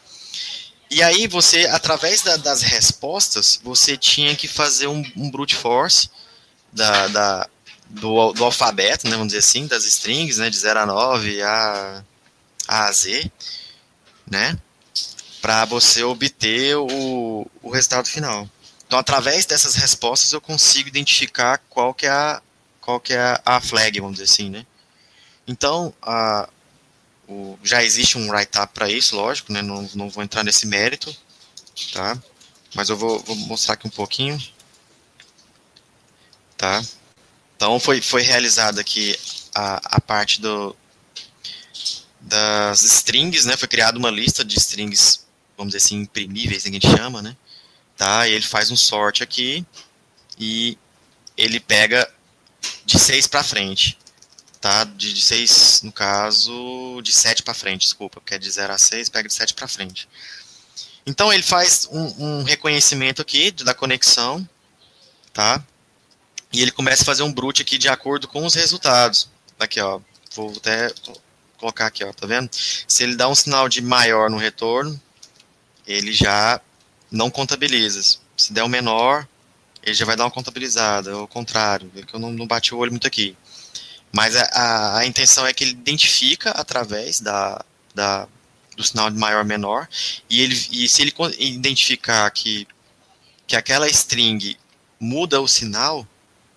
Speaker 4: E aí você, através da, das respostas, você tinha que fazer um, um brute force da, da, do, do alfabeto, né, vamos dizer assim, das strings, né, de 0 a 9 a, a Z, né, para você obter o, o resultado final. Então, através dessas respostas, eu consigo identificar qual que é a, qual que é a flag, vamos dizer assim, né. Então, a, o, já existe um write-up para isso, lógico, né? Não, não vou entrar nesse mérito, tá? Mas eu vou, vou mostrar aqui um pouquinho, tá? Então foi, foi realizada aqui a, a parte do, das strings, né? Foi criada uma lista de strings, vamos dizer assim, imprimíveis, que a gente chama, né? Tá? E ele faz um sort aqui e ele pega de 6 para frente tá? De, de 6, no caso, de 7 para frente, desculpa, porque é de 0 a 6, pega de 7 para frente. Então ele faz um, um, reconhecimento aqui da conexão, tá? E ele começa a fazer um brute aqui de acordo com os resultados. Aqui, ó, vou até colocar aqui, ó, tá vendo? Se ele dá um sinal de maior no retorno, ele já não contabiliza. Se der um menor, ele já vai dar uma contabilizada, ao contrário, é que eu não, não bati o olho muito aqui. Mas a, a, a, intenção é que ele identifica através da, da, do sinal de maior menor, e, ele, e se ele identificar que, que aquela string muda o sinal,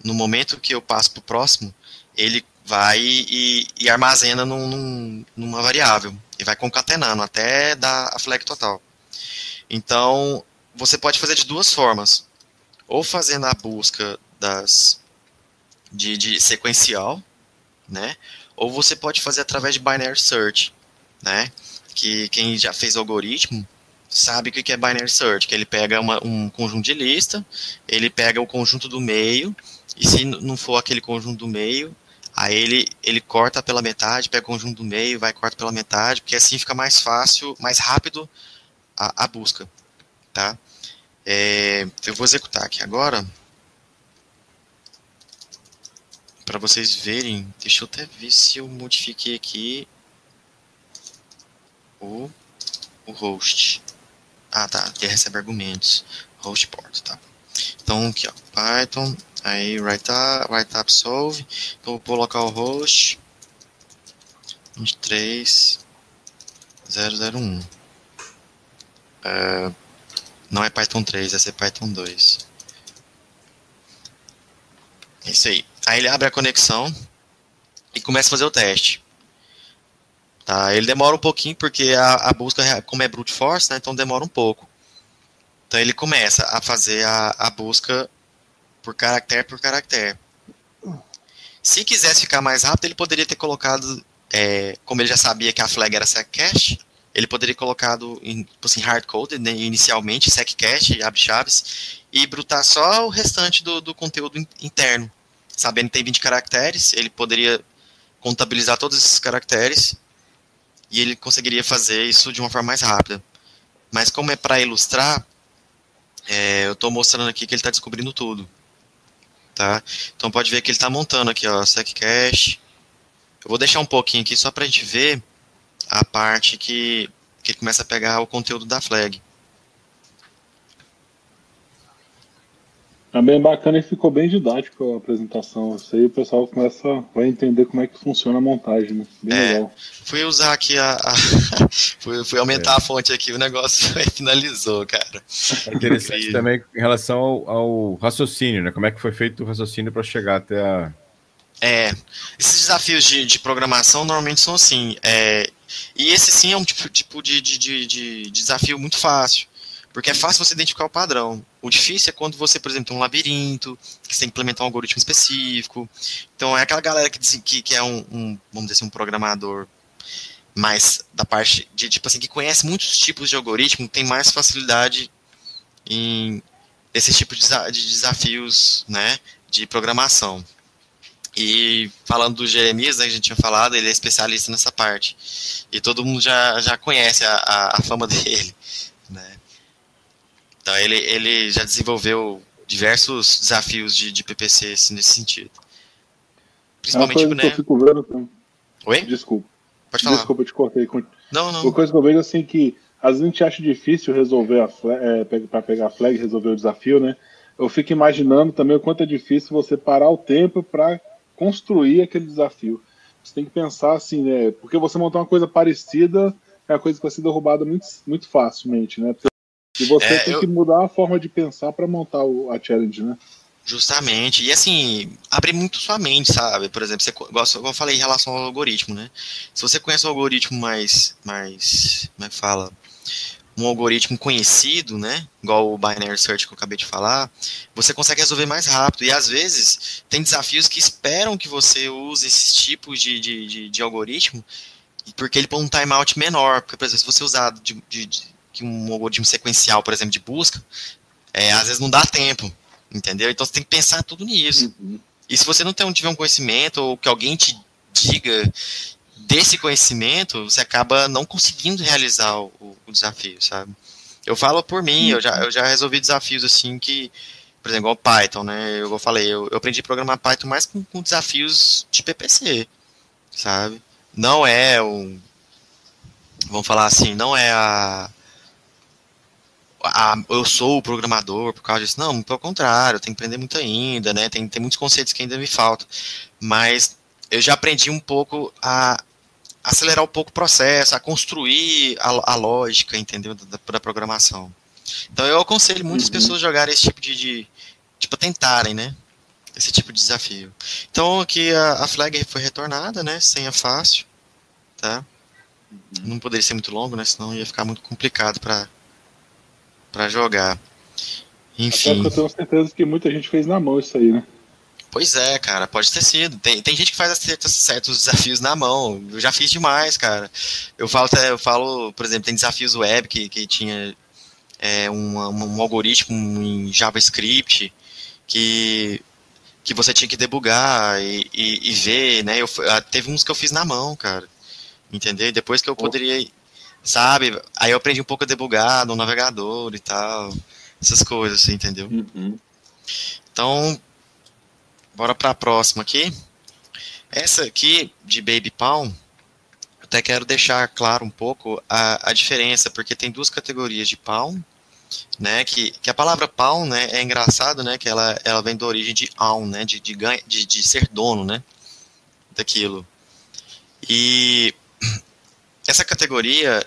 Speaker 4: no momento que eu passo para o próximo, ele vai e, e armazena num, num, numa variável, e vai concatenando até dar a flag total. Então, você pode fazer de duas formas ou fazendo a busca das de, de sequencial, né? Ou você pode fazer através de binary search, né? Que quem já fez algoritmo sabe o que é binary search, que ele pega uma, um conjunto de lista, ele pega o conjunto do meio, e se não for aquele conjunto do meio, aí ele, ele corta pela metade, pega o conjunto do meio, vai corta pela metade, porque assim fica mais fácil, mais rápido a, a busca, tá? É, eu vou executar aqui agora. Para vocês verem. Deixa eu até ver se eu modifiquei aqui o, o host. Ah, tá. Ele recebe argumentos. Host port, tá. Então, aqui, ó. Python. Aí, write up, write up solve. Então, vou colocar o host. 23001. Uh, não é Python 3, vai ser Python 2. É isso aí. Aí ele abre a conexão e começa a fazer o teste. Tá? Ele demora um pouquinho porque a, a busca, como é brute force, né, então demora um pouco. Então ele começa a fazer a, a busca por caractere por caractere. Se quisesse ficar mais rápido, ele poderia ter colocado, é, como ele já sabia que a flag era set cache, ele poderia ter colocado em, tipo assim, hard-coded né, inicialmente, seccache, abre chaves, e brutar só o restante do, do conteúdo interno. Sabendo que tem 20 caracteres, ele poderia contabilizar todos esses caracteres e ele conseguiria fazer isso de uma forma mais rápida. Mas como é para ilustrar, é, eu estou mostrando aqui que ele está descobrindo tudo. Tá? Então pode ver que ele está montando aqui, ó, seccache. Eu vou deixar um pouquinho aqui só para a gente ver a parte que, que ele começa a pegar o conteúdo da flag.
Speaker 1: É bem bacana e ficou bem didático a apresentação. Isso aí o pessoal começa vai entender como é que funciona a montagem, né? Bem é, legal.
Speaker 4: Fui usar aqui a. a fui, fui, aumentar é. a fonte aqui, o negócio finalizou, cara.
Speaker 2: É interessante também em relação ao, ao, raciocínio, né? Como é que foi feito o raciocínio para chegar até a.
Speaker 4: É, esses desafios de, de programação normalmente são assim. É, e esse sim é um tipo, tipo de, de, de, de desafio muito fácil. Porque é fácil você identificar o padrão. O difícil é quando você, por exemplo, tem um labirinto, que você tem que implementar um algoritmo específico. Então é aquela galera que, que, que é um, um, vamos dizer assim, um programador mais da parte de, tipo assim, que conhece muitos tipos de algoritmo, tem mais facilidade em esse tipo de, de desafios, né, de programação. E falando do Jeremias, né, a gente tinha falado, ele é especialista nessa parte. E todo mundo já, já conhece a, a, a fama dele. Né? Então ele, ele já desenvolveu diversos desafios de, de PPC assim, nesse sentido.
Speaker 1: Principalmente, é né? que eu fico vendo.
Speaker 4: Oi?
Speaker 1: Desculpa.
Speaker 4: Pode falar.
Speaker 1: Desculpa, eu te cortei.
Speaker 4: Não, não.
Speaker 1: Uma coisa que eu vejo assim que às vezes a gente acha difícil resolver a é, para pegar a flag, resolver o desafio, né? Eu fico imaginando também o quanto é difícil você parar o tempo para construir aquele desafio. Você tem que pensar assim, né? Porque você montar uma coisa parecida é uma coisa que vai ser derrubada muito, muito facilmente, né? E você é, tem eu... que mudar a forma de pensar para montar o, a challenge, né?
Speaker 4: Justamente. E assim, abre muito sua mente, sabe? Por exemplo, você, igual eu falei em relação ao algoritmo, né? Se você conhece o algoritmo mais. mais como é que fala? um algoritmo conhecido, né, igual o binary search que eu acabei de falar, você consegue resolver mais rápido. E às vezes tem desafios que esperam que você use esses tipos de, de, de, de algoritmo, porque ele põe um timeout menor. Porque, por exemplo, se você usar de, de, de um algoritmo sequencial, por exemplo, de busca, é, às vezes não dá tempo, entendeu? Então você tem que pensar tudo nisso. Uhum. E se você não tem, tiver um conhecimento ou que alguém te diga desse conhecimento, você acaba não conseguindo realizar o, o desafio, sabe? Eu falo por mim, eu já, eu já resolvi desafios assim que, por exemplo, o Python, né? Eu falei, eu, eu aprendi a programar Python mais com, com desafios de PPC, sabe? não é um, vamos falar assim, não é a, a, eu sou o programador por causa disso. Não, pelo contrário, eu tenho que aprender muito ainda, né? Tem, tem muitos conceitos que ainda me faltam. Mas eu já aprendi um pouco a acelerar um pouco o processo, a construir a, a lógica, entendeu? Da, da, programação. Então eu aconselho muitas uhum. pessoas a jogarem esse tipo de, de, Tipo, tentarem, né? Esse tipo de desafio. Então aqui a, a flag foi retornada, né? Senha fácil, tá? Uhum. Não poderia ser muito longo, né? Senão ia ficar muito complicado para para jogar. Enfim.
Speaker 1: Até eu tenho certeza que muita gente fez na mão isso aí, né?
Speaker 4: Pois é, cara, pode ter sido. Tem, tem gente que faz certos, certos desafios na mão. Eu já fiz demais, cara. Eu falo, eu falo por exemplo, tem desafios web que, que tinha é, um, um, algoritmo em JavaScript que, que você tinha que debugar e, e, e ver, né? Eu, ah, teve uns que eu fiz na mão, cara. Entendeu? Depois que eu poderia sabe? Aí eu aprendi um pouco a debugar no navegador e tal, essas coisas, assim, entendeu? Uhum. Então, bora para a próxima aqui. Essa aqui, de Baby Palm, até quero deixar claro um pouco a, a diferença, porque tem duas categorias de palm, né, que, que a palavra palm, né, é engraçado, né, que ela, ela vem da origem de own, né, de, de, de, de ser dono, né, daquilo. E essa categoria,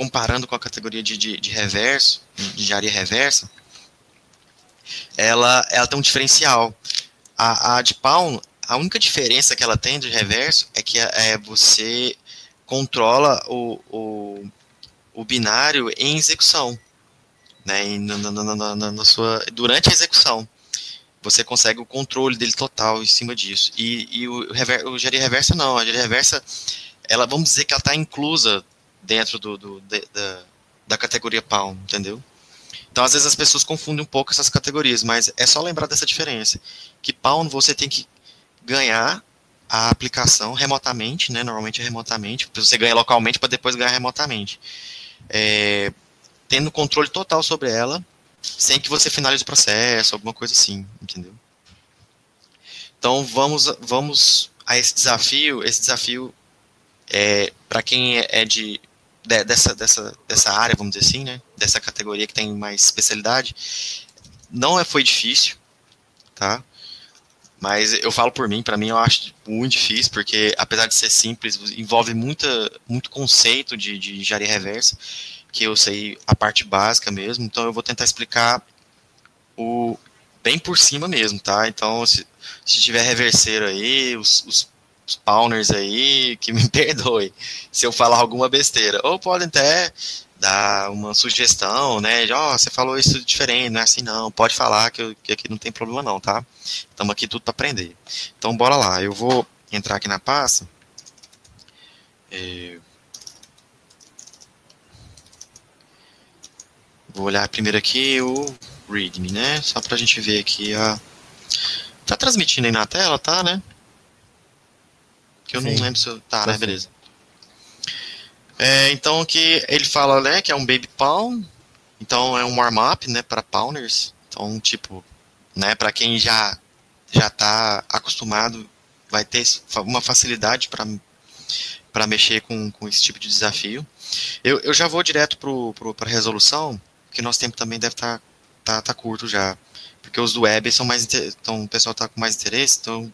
Speaker 4: comparando com a categoria de, de, de reverso, de engenharia reversa, ela, ela tem um diferencial. A, a de Palm, a única diferença que ela tem de reverso é que é, é você controla o, o, o binário em execução. Né, na, na, na, na, sua, durante a execução. Você consegue o controle dele total em cima disso. E, e o, rever, o engenharia reversa não. A engenharia reversa, ela, vamos dizer que ela está inclusa dentro do, do de, da, da categoria Palm, entendeu? Então, às vezes as pessoas confundem um pouco essas categorias, mas é só lembrar dessa diferença. Que Palm você tem que ganhar a aplicação remotamente, né? Normalmente é remotamente. Você ganha localmente para depois ganhar remotamente. É, tendo controle total sobre ela, sem que você finalize o processo, alguma coisa assim, entendeu? Então vamos, vamos a esse desafio. Esse desafio é para quem é de de, dessa, dessa, dessa área, vamos dizer assim, né? Dessa categoria que tem mais especialidade, não é, foi difícil, tá? Mas eu falo por mim, para mim eu acho muito difícil, porque apesar de ser simples, envolve muita, muito conceito de, de engenharia reversa, que eu sei a parte básica mesmo, então eu vou tentar explicar o bem por cima mesmo, tá? Então, se, se tiver reverseiro aí, os, os spawners aí, que me perdoe se eu falar alguma besteira. Ou podem até dar uma sugestão, né? De, ó, oh, você falou isso diferente, não é assim não. Pode falar que, eu, que aqui não tem problema não, tá? Estamos aqui tudo para aprender. Então, bora lá. Eu vou entrar aqui na pasta. É... Vou olhar primeiro aqui o readme, né? Só pra gente ver aqui a... Tá transmitindo aí na tela, tá, né? Que eu Sim. não lembro se eu. Tá, né? Beleza. É, então que ele fala, né, que é um baby pound, então é um warm-up, né, para pounders. Então, tipo, né, para quem já já tá acostumado, vai ter uma facilidade para para mexer com, com esse tipo de desafio. Eu, eu já vou direto para a resolução, porque nosso tempo também deve estar tá, tá, tá curto já. Porque os do web são mais. Então, o pessoal está com mais interesse, então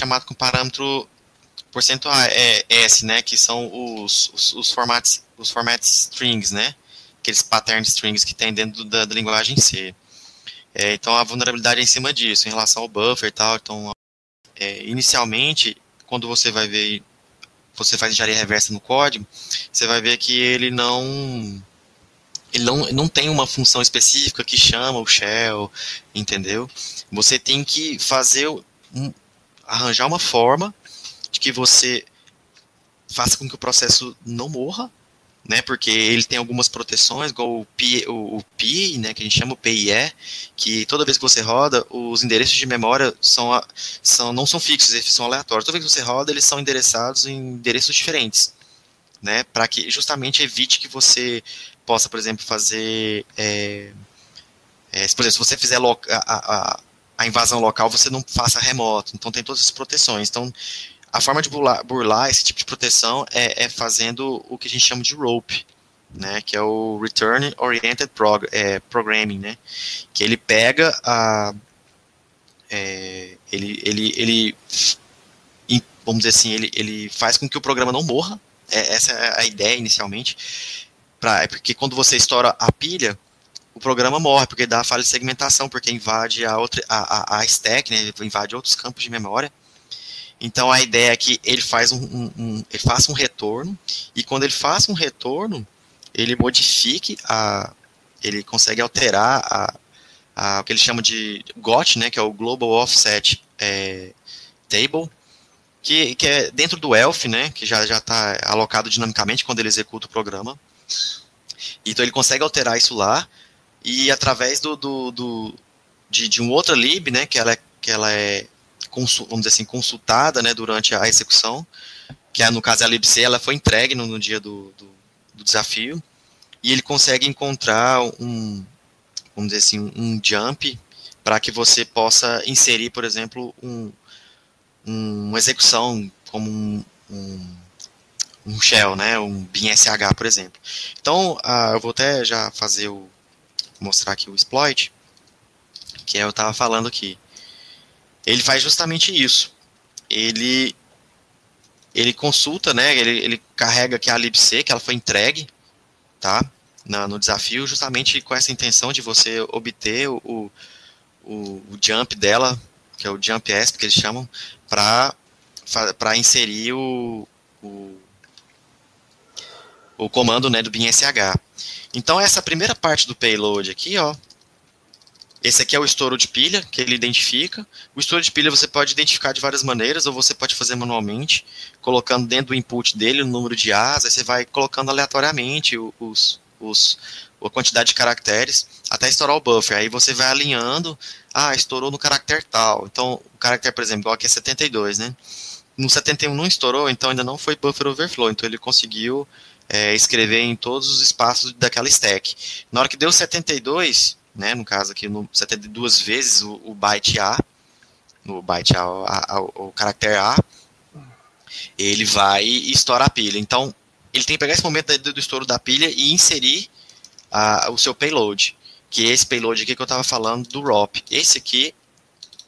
Speaker 4: chamado com parâmetro percentual é, S, né, que são os, os, os formatos os strings, né, aqueles pattern strings que tem dentro da, da linguagem C. É, então a vulnerabilidade é em cima disso, em relação ao buffer e tal. Então, é, inicialmente, quando você vai ver, você faz engenharia reversa no código, você vai ver que ele não ele não, não tem uma função específica que chama o shell, entendeu? Você tem que fazer arranjar uma forma de que você faça com que o processo não morra, né, porque ele tem algumas proteções, igual o PI, o, o PI, né, que a gente chama o PIE, que toda vez que você roda, os endereços de memória são, são, não são fixos, eles são aleatórios. Toda vez que você roda, eles são endereçados em endereços diferentes, né, para que justamente evite que você possa, por exemplo, fazer, é, é, por exemplo, se você fizer a, a, a invasão local, você não faça remoto, então tem todas as proteções. Então, a forma de burlar, burlar, esse tipo de proteção é, é, fazendo o que a gente chama de rope, né, que é o Return Oriented Prog é, Programming, né, que ele pega a, é, ele, ele, ele, vamos dizer assim, ele, ele faz com que o programa não morra, é, essa é a ideia inicialmente, pra, é porque quando você estoura a pilha, o programa morre, porque dá falha de segmentação, porque invade a, outra, a, a, a stack, né, invade outros campos de memória, então a ideia é que ele faz um, um, um, ele faça um retorno e quando ele faça um retorno, ele modifique a, ele consegue alterar a, a o que ele chama de GOT, né, que é o Global Offset é, Table, que, que é dentro do ELF, né, que já já está alocado dinamicamente quando ele executa o programa. Então ele consegue alterar isso lá e através do, do, do de, de um outra lib, né, que ela é, que ela é vamos dizer assim, consultada né, durante a execução, que é, no caso a libc, ela foi entregue no, no dia do, do, do, desafio, e ele consegue encontrar um, vamos dizer assim, um jump para que você possa inserir, por exemplo, um, um, uma execução como um, um, um shell, né, um BinSH, por exemplo. Então, uh, eu vou até já fazer o, mostrar aqui o exploit, que é eu estava falando aqui ele faz justamente isso. Ele ele consulta, né? Ele, ele carrega aqui a libc que ela foi entregue, tá? Na, no desafio, justamente com essa intenção de você obter o, o, o jump dela, que é o jump ESP que eles chamam, para para inserir o, o, o comando né, do BinSH. Então essa primeira parte do payload aqui, ó, esse aqui é o estouro de pilha, que ele identifica. O estouro de pilha você pode identificar de várias maneiras, ou você pode fazer manualmente, colocando dentro do input dele o número de asas, aí você vai colocando aleatoriamente os, os, a quantidade de caracteres, até estourar o buffer. Aí você vai alinhando, ah, estourou no caractere tal. Então, o caractere, por exemplo, aqui é 72, né? No 71 não estourou, então ainda não foi buffer overflow, então ele conseguiu é, escrever em todos os espaços daquela stack. Na hora que deu 72, né, no caso aqui no 72 vezes o, o byte A, no byte A, a, o caractere A, ele vai estourar a pilha. Então, ele tem que pegar esse momento do, do estouro da pilha e inserir o seu payload, que é esse payload aqui que eu estava falando do ROP. Esse aqui,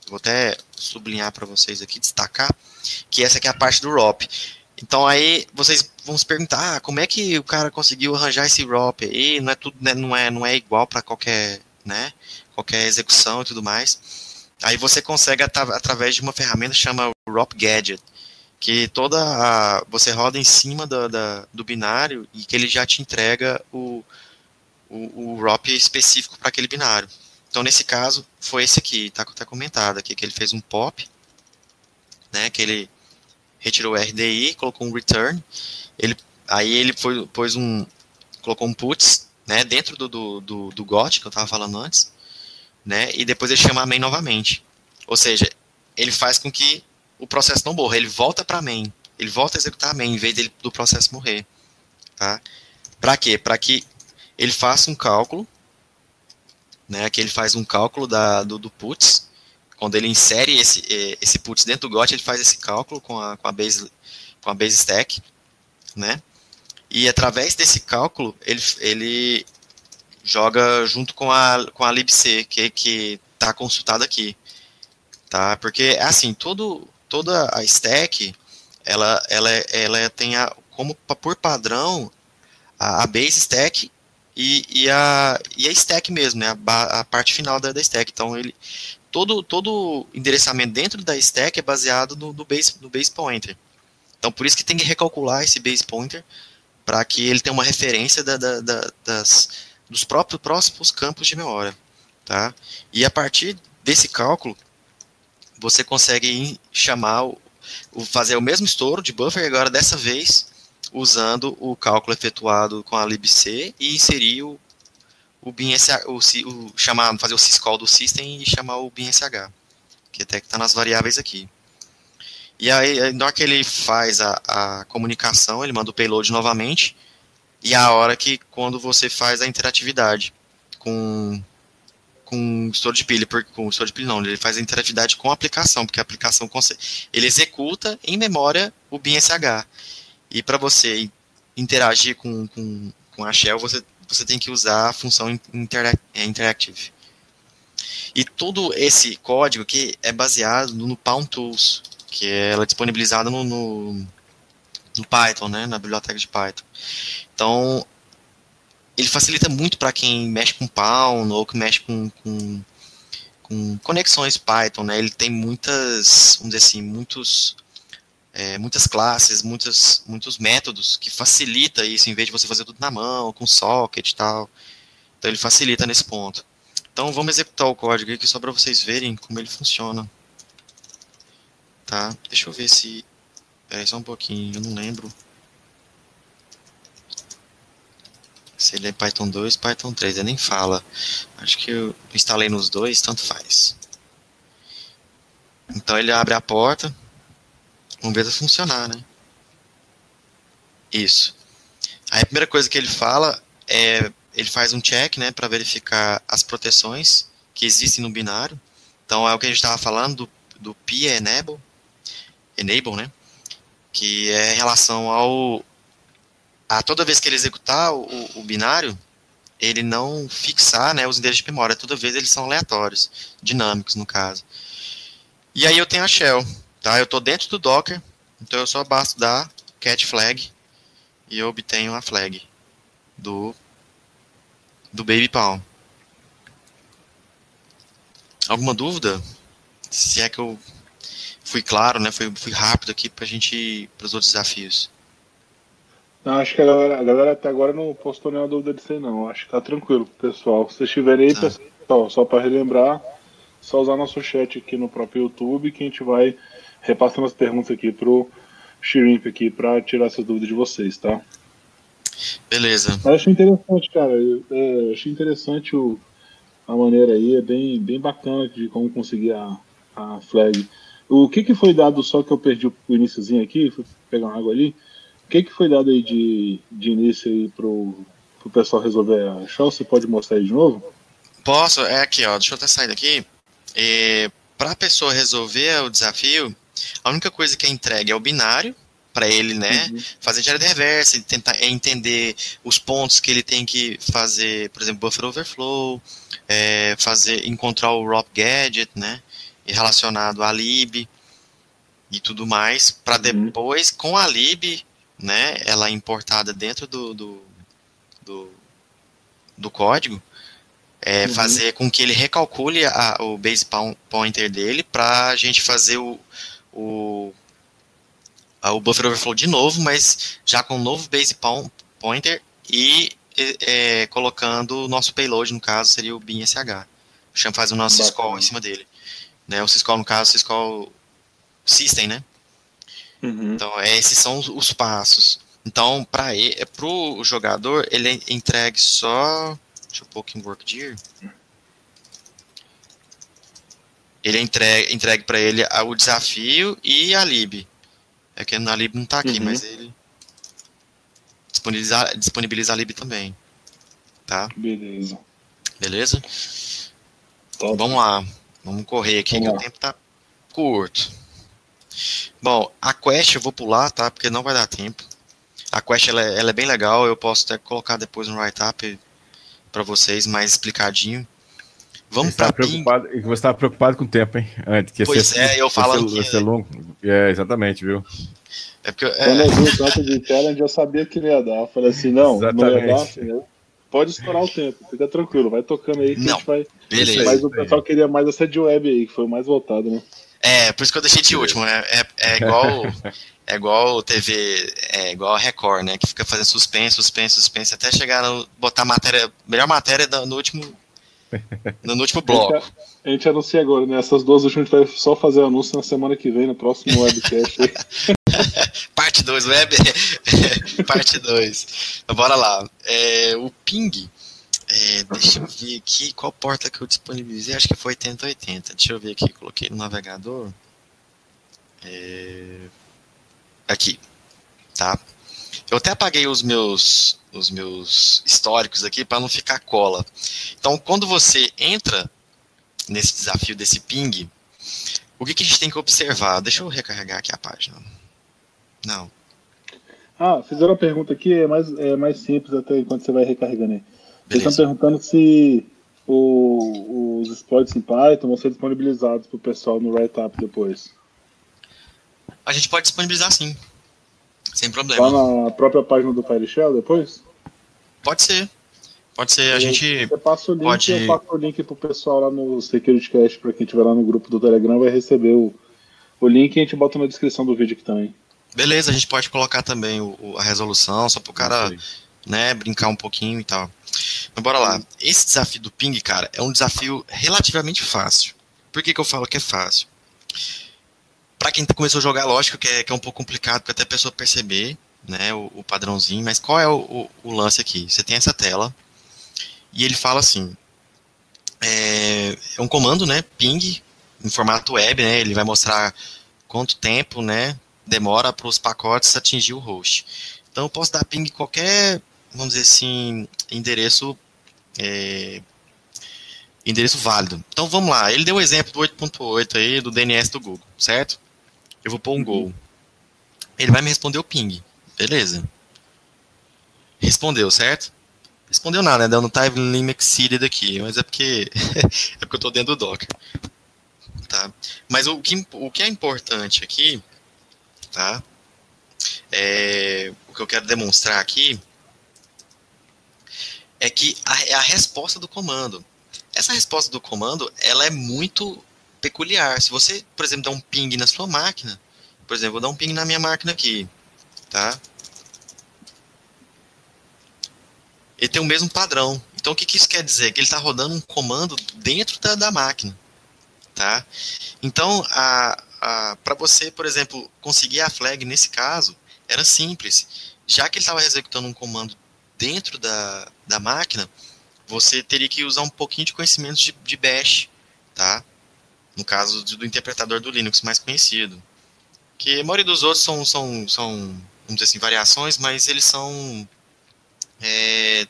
Speaker 4: vou até sublinhar para vocês aqui, destacar, que essa aqui é a parte do ROP. Então aí vocês vão se perguntar, ah, como é que o cara conseguiu arranjar esse ROP aí? Não é tudo, né, não é, não é igual para qualquer né? Qualquer execução e tudo mais. Aí você consegue através de uma ferramenta chama ROP Gadget, que toda a, você roda em cima do, da, do binário e que ele já te entrega o, o, o ROP específico para aquele binário. Então, nesse caso, foi esse aqui, está tá comentado aqui, que ele fez um pop, né, que ele retirou o RDI, colocou um return, ele, aí ele foi, pôs um, colocou um puts, né, dentro do, do, do, do GOT, que eu estava falando antes, né, e depois ele chama a main novamente. Ou seja, ele faz com que o processo não morra, ele volta para main, ele volta a executar a main, em vez dele, do processo morrer. Tá? Para quê? Para que ele faça um cálculo, né, que ele faz um cálculo da, do, do puts, quando ele insere esse, esse puts dentro do GOT, ele faz esse cálculo com a, com a, base, com a base stack, né, e através desse cálculo, ele, ele joga junto com a, com a libc, que que está consultada aqui. Tá? Porque, é assim, todo, toda a stack, ela, ela, ela tem a, como por padrão a, a base stack e, e, a, e a stack mesmo, né? a, a parte final da, da stack. Então, ele, todo, todo endereçamento dentro da stack é baseado no, no, base, no base pointer. Então, por isso que tem que recalcular esse base pointer para que ele tenha uma referência da, da, da, das, dos próprios próximos campos de memória. Tá? E a partir desse cálculo, você consegue chamar, fazer o mesmo estouro de buffer, agora dessa vez usando o cálculo efetuado com a libc e inserir o, o BINSH, o, o, chamar, fazer o syscall do system e chamar o BINSH, que até que está nas variáveis aqui. E aí, na hora que ele faz a, a comunicação, ele manda o payload novamente, e a hora que quando você faz a interatividade com com estouro de pilha, porque com estouro de pilha não, ele faz a interatividade com a aplicação, porque a aplicação ele executa em memória o BinSH. E para você interagir com, com, com a shell, você, você tem que usar a função interact, é, interactive. E todo esse código aqui é baseado no Palm Tools, que é, ela é disponibilizada no, no, no Python, né, na biblioteca de Python. Então, ele facilita muito para quem mexe com Pound ou que mexe com, com, com, conexões Python, né? Ele tem muitas, vamos dizer assim, muitos, é, muitas classes, muitas, muitos métodos que facilita isso, em vez de você fazer tudo na mão, com socket e tal. Então ele facilita nesse ponto. Então vamos executar o código aqui só para vocês verem como ele funciona. Tá? Deixa eu ver se... É, só um pouquinho, eu não lembro. Se ele é Python 2, Python 3, ele nem fala. Acho que eu instalei nos dois, tanto faz. Então ele abre a porta. Vamos ver se funcionar, né? Isso. Aí a primeira coisa que ele fala é ele faz um check, né, para verificar as proteções que existem no binário. Então é o que a gente estava falando do, do enable, enable, né, que é em relação ao a toda vez que ele executar o, o, binário, ele não fixar né, os endereços de memória. Toda vez eles são aleatórios, dinâmicos no caso. E aí eu tenho a shell, tá? Eu estou dentro do Docker, então eu só basta dar cat flag e eu obtenho a flag do do Baby Palm. Alguma dúvida? Se é que eu fui claro, né? Fui, fui rápido aqui para a gente ir para os outros desafios.
Speaker 1: Não, acho que a galera, a galera, até agora não postou nenhuma dúvida disso aí, não. Acho que tá tranquilo, pessoal. Se vocês tiverem aí, tá. pessoal, só para relembrar, só usar nosso chat aqui no próprio YouTube, que a gente vai repassando as perguntas aqui pro Shrimp aqui para tirar essas dúvidas de vocês, tá?
Speaker 4: Beleza.
Speaker 1: Mas achei interessante, cara. É, achei interessante o, a maneira aí, é bem, bem bacana de como conseguir a, a flag. O que, que foi dado só que eu perdi o iníciozinho aqui, fui pegar uma água ali que, que foi dado aí de, de início aí pro, pro pessoal resolver achar? Você pode mostrar aí de novo?
Speaker 4: Posso, é aqui, ó. Deixa eu até sair daqui. É, para a pessoa resolver o desafio, a única coisa que é entregue é o binário, para ele, né, uhum. fazer engenharia reversa, tentar entender os pontos que ele tem que fazer, por exemplo, buffer overflow, é, fazer, encontrar o ROP gadget, né, relacionado à lib e tudo mais, para uhum. depois, com a lib, né, ela é importada dentro do, do, do, do código, é, uhum. fazer com que ele recalcule a, o base pointer dele para a gente fazer o, o, o buffer overflow de novo, mas já com um novo base pointer e é, colocando o nosso payload, no caso, seria o BinSH. Chama faz o nosso Bacana. syscall em cima dele. Né, o syscall, no caso, o syscall system, né? Uhum. Então, esses são os passos. Então, para é o jogador, ele é entregue só. Deixa eu pôr aqui um workdir. Ele é entregue, entregue para ele o desafio e a lib. É que na lib não está aqui, uhum. mas ele disponibiliza, disponibiliza a lib também. Tá?
Speaker 1: Beleza.
Speaker 4: Beleza? Top. Vamos lá. Vamos correr aqui, Vamos que lá. o tempo tá curto. Bom, a quest eu vou pular, tá? Porque não vai dar tempo. A quest ela é, ela é bem legal, eu posso até colocar depois no write-up para vocês mais explicadinho. Vamos para
Speaker 2: preocupado, Você estava preocupado com o tempo, hein? Antes,
Speaker 4: que pois ser, é, eu falando
Speaker 2: que... Ser longo. É, exatamente, viu?
Speaker 1: É porque, é... Quando eu vi o tanto de challenge, eu sabia que não ia dar. Eu falei assim, não, exatamente. não ia dar. Pode estourar o tempo, fica tranquilo, vai tocando aí que não, a gente vai. Beleza. Mas o pessoal queria mais essa de web aí, que foi o mais voltado, né?
Speaker 4: É, por isso que eu deixei de último. É, é, é igual. É igual TV, é igual a Record, né? Que fica fazendo suspense, suspense, suspense, até chegar no. botar matéria. Melhor matéria no último. No, último bloco.
Speaker 1: A gente, a gente anuncia agora, né? Essas duas últimas a gente vai só fazer anúncio na semana que vem, no próximo webcast.
Speaker 4: Parte 2, web. Parte 2. Bora lá. É, o ping. É, deixa eu ver aqui qual porta que eu disponibilizei. Acho que foi 8080. Deixa eu ver aqui. Coloquei no navegador. É, aqui. Tá? Eu até apaguei os meus, os meus históricos aqui para não ficar cola. Então, quando você entra nesse desafio desse ping, o que, que a gente tem que observar? Deixa eu recarregar aqui a página. Não.
Speaker 1: Ah, fizeram uma pergunta aqui, é mais, é mais simples até enquanto você vai recarregando aí. Eles estão perguntando se o, os exploits em Python vão ser disponibilizados para o pessoal no write-up depois.
Speaker 4: A gente pode disponibilizar sim. Sem problema.
Speaker 1: Lá na própria página do PowerShell depois?
Speaker 4: Pode ser. Pode ser, a gente.
Speaker 1: Você passa o link pode... eu passo o link pro pessoal lá no SecurityCast, para quem estiver lá no grupo do Telegram, vai receber o, o link e a gente bota na descrição do vídeo aqui também.
Speaker 4: Beleza, a gente pode colocar também o, a resolução, só pro cara né, brincar um pouquinho e tal. Mas bora lá. Esse desafio do ping, cara, é um desafio relativamente fácil. Por que, que eu falo que é fácil? Para quem começou a jogar, lógico que é, que é um pouco complicado, até a pessoa perceber né, o, o padrãozinho, mas qual é o, o, o lance aqui? Você tem essa tela, e ele fala assim: é, é um comando, né, ping, em formato web, né, ele vai mostrar quanto tempo, né, demora para os pacotes atingir o host. Então eu posso dar ping qualquer, vamos dizer assim, endereço é, endereço válido. Então vamos lá, ele deu o exemplo do 8.8 aí do DNS do Google, certo? Eu vou pôr um uhum. Ele vai me responder o ping. Beleza. Respondeu, certo? Respondeu nada, né? No time limit exceeded aqui, mas é porque é porque eu estou dentro do Docker. Tá? Mas o que, o que é importante aqui, tá? É, o que eu quero demonstrar aqui é que a, é a resposta do comando. Essa resposta do comando, ela é muito peculiar. Se você, por exemplo, dá um ping na sua máquina, por exemplo, vou dar um ping na minha máquina aqui, tá? ele tem o mesmo padrão. Então, o que, que isso quer dizer? Que ele está rodando um comando dentro da, da máquina. Tá? Então, para você, por exemplo, conseguir a flag nesse caso, era simples. Já que ele estava executando um comando dentro da, da máquina, você teria que usar um pouquinho de conhecimento de, de bash, tá? No caso do, do interpretador do Linux mais conhecido. Que a maioria dos outros são, são, são vamos dizer assim, variações, mas eles são é,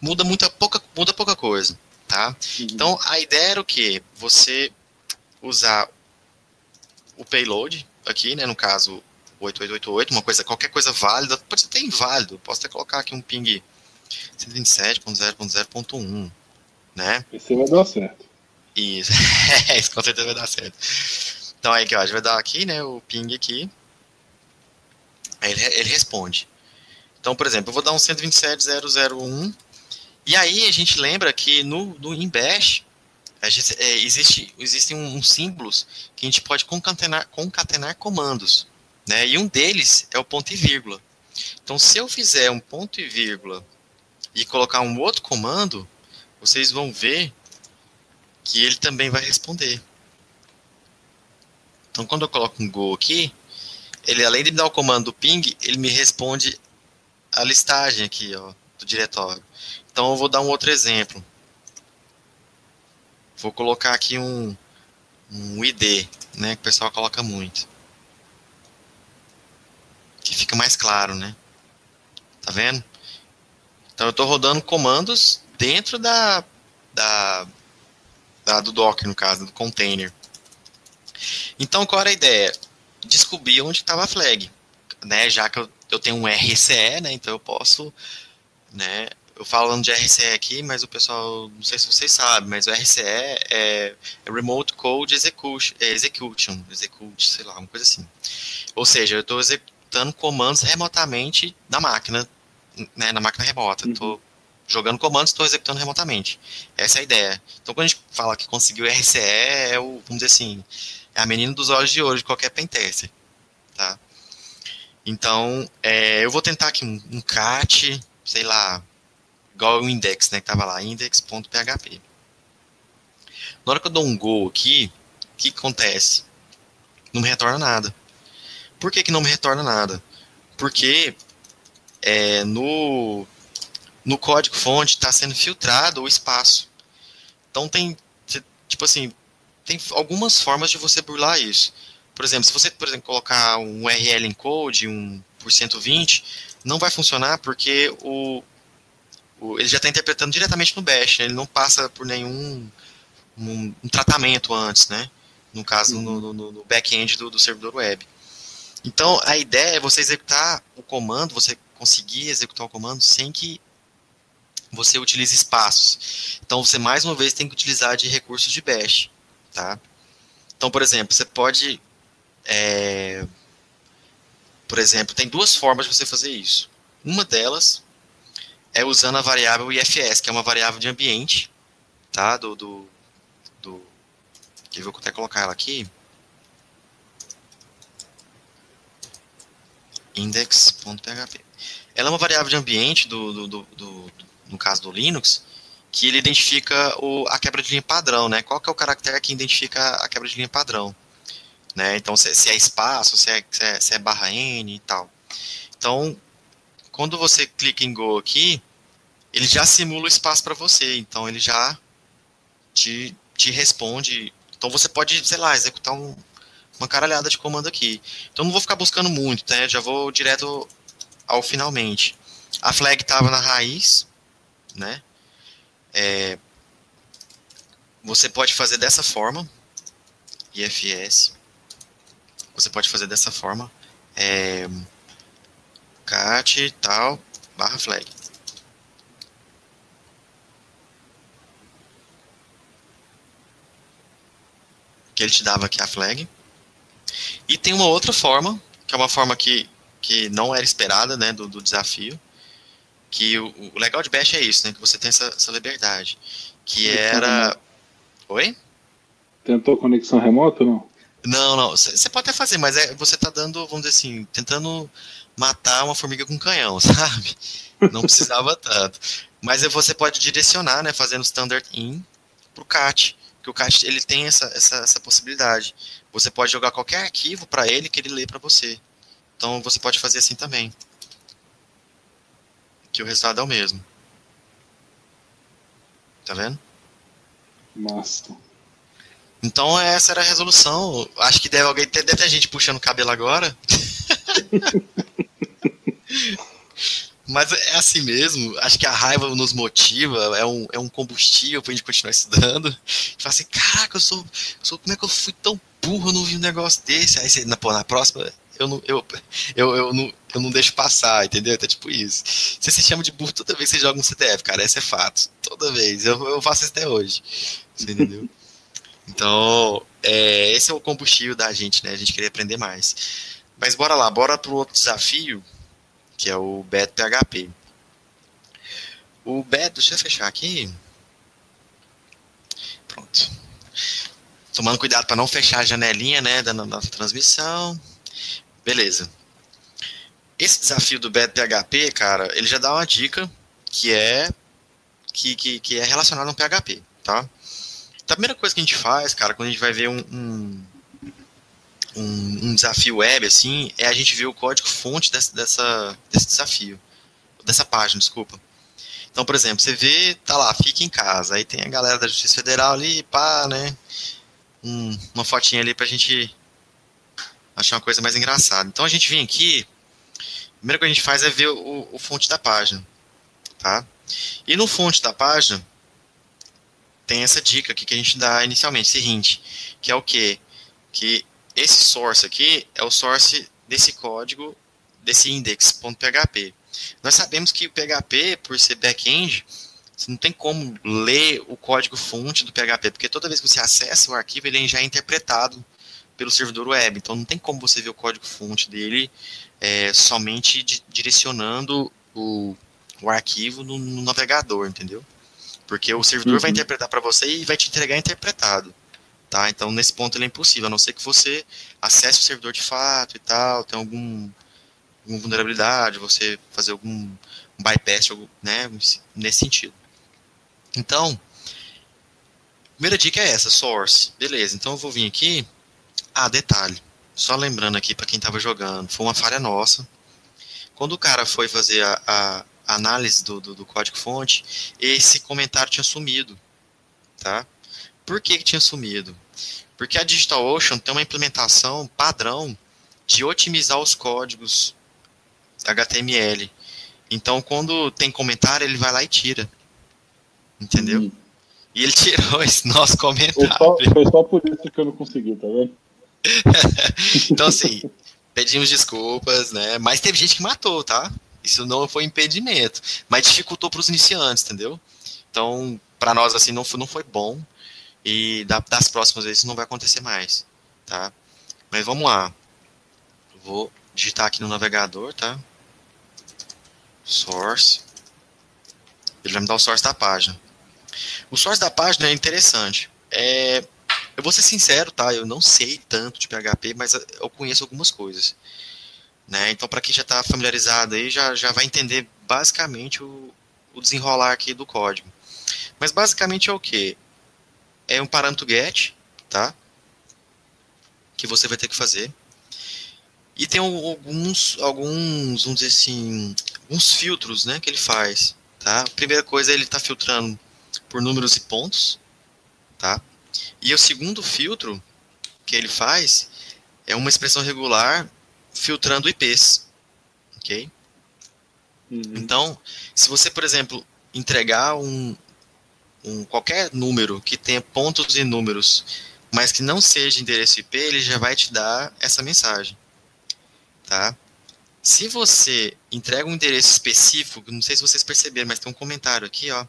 Speaker 4: muda muita pouca, muda pouca coisa, tá? Uhum. Então a ideia era o que você usar o payload aqui, né? No caso 8888, uma coisa, qualquer coisa válida, pode ser até inválido, posso até colocar aqui um ping 127.0.0.1, né?
Speaker 1: Esse vai dar certo.
Speaker 4: Isso, isso com certeza vai dar certo. Então aí que a gente vai dar aqui, né, o ping aqui. Aí ele, ele responde. Então, por exemplo, eu vou dar um 127.001 e aí a gente lembra que no, no em Bash gente, é, existe, existem uns um, símbolos que a gente pode concatenar, concatenar comandos, né? E um deles é o ponto e vírgula. Então, se eu fizer um ponto e vírgula e colocar um outro comando, vocês vão ver que ele também vai responder. Então, quando eu coloco um go aqui, ele além de me dar o comando ping, ele me responde a listagem aqui, ó, do diretório. Então eu vou dar um outro exemplo. Vou colocar aqui um, um ID, né, que o pessoal coloca muito. Que fica mais claro, né? Tá vendo? Então eu estou rodando comandos dentro da, da, do Docker, no caso, do container. Então qual era a ideia? Descobrir onde estava a flag, né? Já que eu eu tenho um RCE, né? Então eu posso, né? Eu falando de RCE aqui, mas o pessoal, não sei se vocês sabem, mas o RCE é, é Remote Code Execution, Execution, Execute, sei lá, uma coisa assim. Ou seja, eu estou executando comandos remotamente na máquina, né, na máquina remota. Estou uhum. Jogando comandos, estou executando remotamente. Essa é a ideia. Então, quando a gente fala que conseguiu RCE, é o, vamos dizer assim, é a menina dos olhos de ouro de qualquer pentester, tá? Então, é, eu vou tentar aqui um, um cat, sei lá, igual o index, né, que tava lá, index.php. Na hora que eu dou um go aqui, o que acontece? Não me retorna nada. Por que, que não me retorna nada? Porque é, no, no código fonte está sendo filtrado o espaço. Então tem, tipo assim, tem algumas formas de você burlar isso. Por exemplo, se você, por exemplo, colocar um URL encode, um por 120, não vai funcionar porque o, o ele já está interpretando diretamente no bash, né? ele não passa por nenhum um, um tratamento antes, né? No caso, uhum. no, no, no back-end do, do servidor web. Então, a ideia é você executar o comando, você conseguir executar o comando sem que você utilize espaços. Então, você mais uma vez tem que utilizar de recursos de bash, tá? Então, por exemplo, você pode, é, por exemplo, tem duas formas de você fazer isso. Uma delas é usando a variável IFS, que é uma variável de ambiente, tá? Do, do, do eu vou até colocar ela aqui. index.php. Ela é uma variável de ambiente do, do, do, do, no caso do Linux, que ele identifica o, a quebra de linha padrão, né? Qual que é o caractere que identifica a quebra de linha padrão? Né? Então, se, se é espaço, se é, se é, se é barra N e tal. Então, quando você clica em Go aqui, ele já simula o espaço para você. Então, ele já te, te responde. Então, você pode, sei lá, executar um, uma caralhada de comando aqui. Então, não vou ficar buscando muito, né? Já vou direto ao finalmente. A flag estava na raiz, né? É, você pode fazer dessa forma, IFS. Você pode fazer dessa forma, é, cat tal barra flag. Que ele te dava aqui a flag. E tem uma outra forma, que é uma forma que que não era esperada, né, do, do desafio. Que o, o, legal de Bash é isso, né, que você tem essa, essa liberdade. Que era. Oi?
Speaker 1: Tentou conexão remota ou não?
Speaker 4: Não, não. Você pode até fazer, mas é, você tá dando, vamos dizer assim, tentando matar uma formiga com canhão, sabe? Não precisava tanto. Mas você pode direcionar, né, fazendo standard in pro CAT, que o CAT ele tem essa, essa, essa possibilidade. Você pode jogar qualquer arquivo para ele que ele lê para você. Então você pode fazer assim também. Que o resultado é o mesmo. Tá vendo?
Speaker 1: Nossa.
Speaker 4: Então essa era a resolução. Acho que deve alguém ter, deve ter gente puxando o cabelo agora. Mas é assim mesmo. Acho que a raiva nos motiva, é um, é um combustível pra gente continuar estudando. A gente fala assim, caraca, eu sou, eu sou. Como é que eu fui tão burro, eu não vi um negócio desse? Aí você, na, pô, na próxima eu não, eu, eu, eu, não, eu não deixo passar, entendeu? É tipo isso. Você se chama de burro toda vez que você joga um CTF, cara. Esse é fato. Toda vez. Eu, eu faço isso até hoje. Você entendeu? Então, é, esse é o combustível da gente, né? A gente queria aprender mais. Mas bora lá, bora pro outro desafio, que é o BET PHP. O BET, deixa eu fechar aqui. Pronto. Tomando cuidado para não fechar a janelinha, né, da nossa transmissão. Beleza. Esse desafio do Bad PHP, cara, ele já dá uma dica que é que, que, que é relacionada a um PHP, tá? Então, a primeira coisa que a gente faz, cara, quando a gente vai ver um, um, um, um desafio web, assim, é a gente ver o código-fonte dessa, dessa, desse desafio. Dessa página, desculpa. Então, por exemplo, você vê, tá lá, fica em casa. Aí tem a galera da Justiça Federal ali, pá, né? Um, uma fotinha ali pra gente achei uma coisa mais engraçada. Então a gente vem aqui, coisa que a gente faz é ver o, o fonte da página, tá? E no fonte da página tem essa dica aqui que a gente dá inicialmente, hint, que é o quê? Que esse source aqui é o source desse código, desse index.php. Nós sabemos que o PHP, por ser back-end, você não tem como ler o código fonte do PHP, porque toda vez que você acessa o arquivo, ele já é interpretado pelo servidor web. Então não tem como você ver o código-fonte dele é, somente di direcionando o, o arquivo no, no, navegador, entendeu? Porque o servidor uhum. vai interpretar para você e vai te entregar interpretado. Tá? Então nesse ponto ele é impossível, a não ser que você acesse o servidor de fato e tal, tem algum alguma vulnerabilidade, você fazer algum um bypass, né, nesse sentido. Então, primeira dica é essa, source. Beleza, então eu vou vir aqui ah, detalhe. Só lembrando aqui para quem estava jogando, foi uma falha nossa. Quando o cara foi fazer a, a análise do, do, do código-fonte, esse comentário tinha sumido, tá? Por que, que tinha sumido? Porque a DigitalOcean tem uma implementação padrão de otimizar os códigos HTML. Então, quando tem comentário, ele vai lá e tira. Entendeu? Hum. E ele tirou esse nosso comentário. Foi
Speaker 5: só, foi só por isso que eu não consegui, tá vendo?
Speaker 4: então, assim, pedimos desculpas, né? Mas teve gente que matou, tá? Isso não foi impedimento, mas dificultou para os iniciantes, entendeu? Então, para nós, assim, não foi, não foi bom. E das próximas vezes não vai acontecer mais, tá? Mas vamos lá. Vou digitar aqui no navegador, tá? Source. Ele vai me dar o source da página. O source da página é interessante. É, eu vou ser sincero, tá? Eu não sei tanto de PHP, mas eu conheço algumas coisas. Né? Então, para quem já está familiarizado aí, já, já vai entender basicamente o, o desenrolar aqui do código. Mas basicamente é o que? É um parâmetro get, tá? Que você vai ter que fazer. E tem alguns, alguns, vamos dizer assim, uns filtros, né, que ele faz, tá? A primeira coisa, ele está filtrando por números e pontos, tá? E o segundo filtro que ele faz é uma expressão regular filtrando IPs, ok? Uhum. Então, se você, por exemplo, entregar um, um qualquer número que tenha pontos e números, mas que não seja endereço IP, ele já vai te dar essa mensagem, tá? Se você entrega um endereço específico, não sei se vocês perceberam, mas tem um comentário aqui, ó.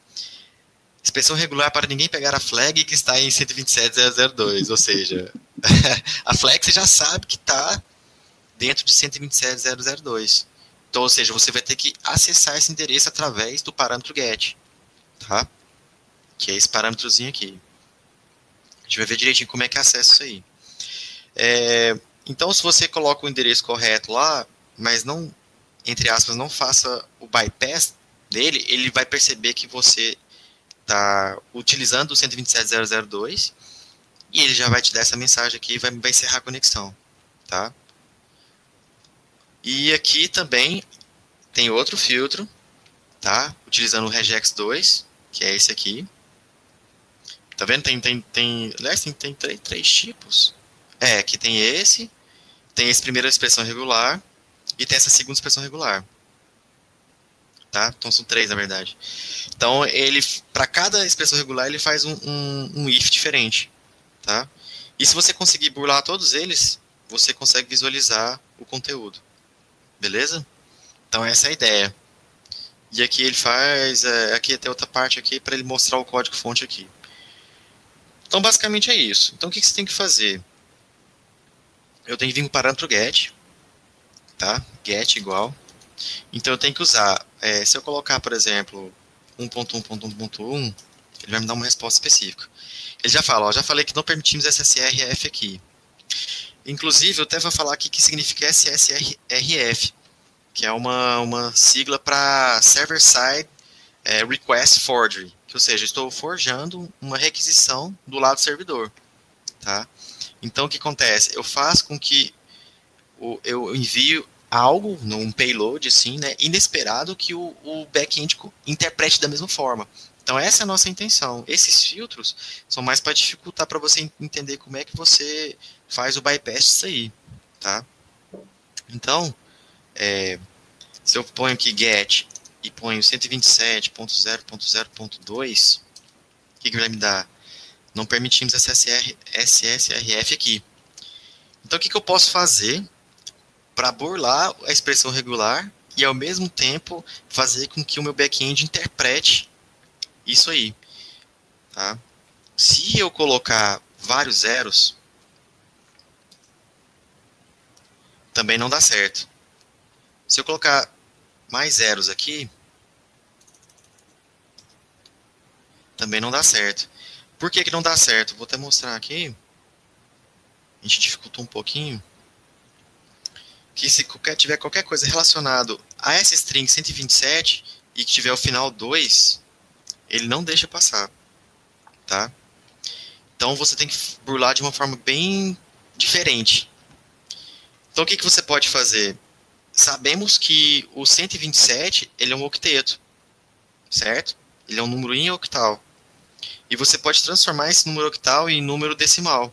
Speaker 4: Expressão regular para ninguém pegar a flag que está em 127.002, ou seja, a flag você já sabe que está dentro de 127.002. Então, ou seja, você vai ter que acessar esse endereço através do parâmetro get, tá? Que é esse parâmetrozinho aqui. A gente vai ver direitinho como é que acessa isso aí. É, então, se você coloca o endereço correto lá, mas não, entre aspas, não faça o bypass dele, ele vai perceber que você está utilizando o 127.002 e ele já vai te dar essa mensagem aqui e vai, vai encerrar a conexão, tá? E aqui também tem outro filtro, tá? Utilizando o regex 2, que é esse aqui. Tá vendo? Tem, tem, tem, aliás, tem, tem três, três tipos. É, aqui tem esse, tem esse primeira expressão regular e tem essa segunda expressão regular tá? Então são três, na verdade. Então, ele, para cada expressão regular, ele faz um, um, um, if diferente, tá? E se você conseguir burlar todos eles, você consegue visualizar o conteúdo, beleza? Então, essa é a ideia. E aqui ele faz, é, aqui tem outra parte aqui para ele mostrar o código fonte aqui. Então, basicamente é isso. Então, o que, que você tem que fazer? Eu tenho que vir com o parâmetro get, tá? Get igual então eu tenho que usar, é, se eu colocar, por exemplo, 1.1.1.1, ele vai me dar uma resposta específica. Ele já fala, ó, já falei que não permitimos SSRF aqui. Inclusive, eu até vou falar aqui que significa SSRF, que é uma, uma sigla para Server Side é, Request Forgery, ou seja, estou forjando uma requisição do lado do servidor. Tá? Então, o que acontece? Eu faço com que o, eu envio algo, num payload assim, né, inesperado que o, o back-end interprete da mesma forma. Então essa é a nossa intenção. Esses filtros são mais para dificultar para você entender como é que você faz o bypass disso aí, tá? Então, é, se eu ponho aqui get e ponho 127.0.0.2, o que, que vai me dar? Não permitimos SSR, SSRF aqui. Então o que, que eu posso fazer para burlar a expressão regular e ao mesmo tempo fazer com que o meu back-end interprete isso aí. Tá? Se eu colocar vários zeros, também não dá certo. Se eu colocar mais zeros aqui, também não dá certo. Por que, que não dá certo? Vou até mostrar aqui. A gente dificultou um pouquinho que se qualquer, tiver qualquer coisa relacionado a essa string 127 e que tiver o final 2, ele não deixa passar, tá? Então você tem que burlar de uma forma bem diferente. Então o que, que você pode fazer? Sabemos que o 127 ele é um octeto, certo? Ele é um número em octal. E você pode transformar esse número octal em número decimal.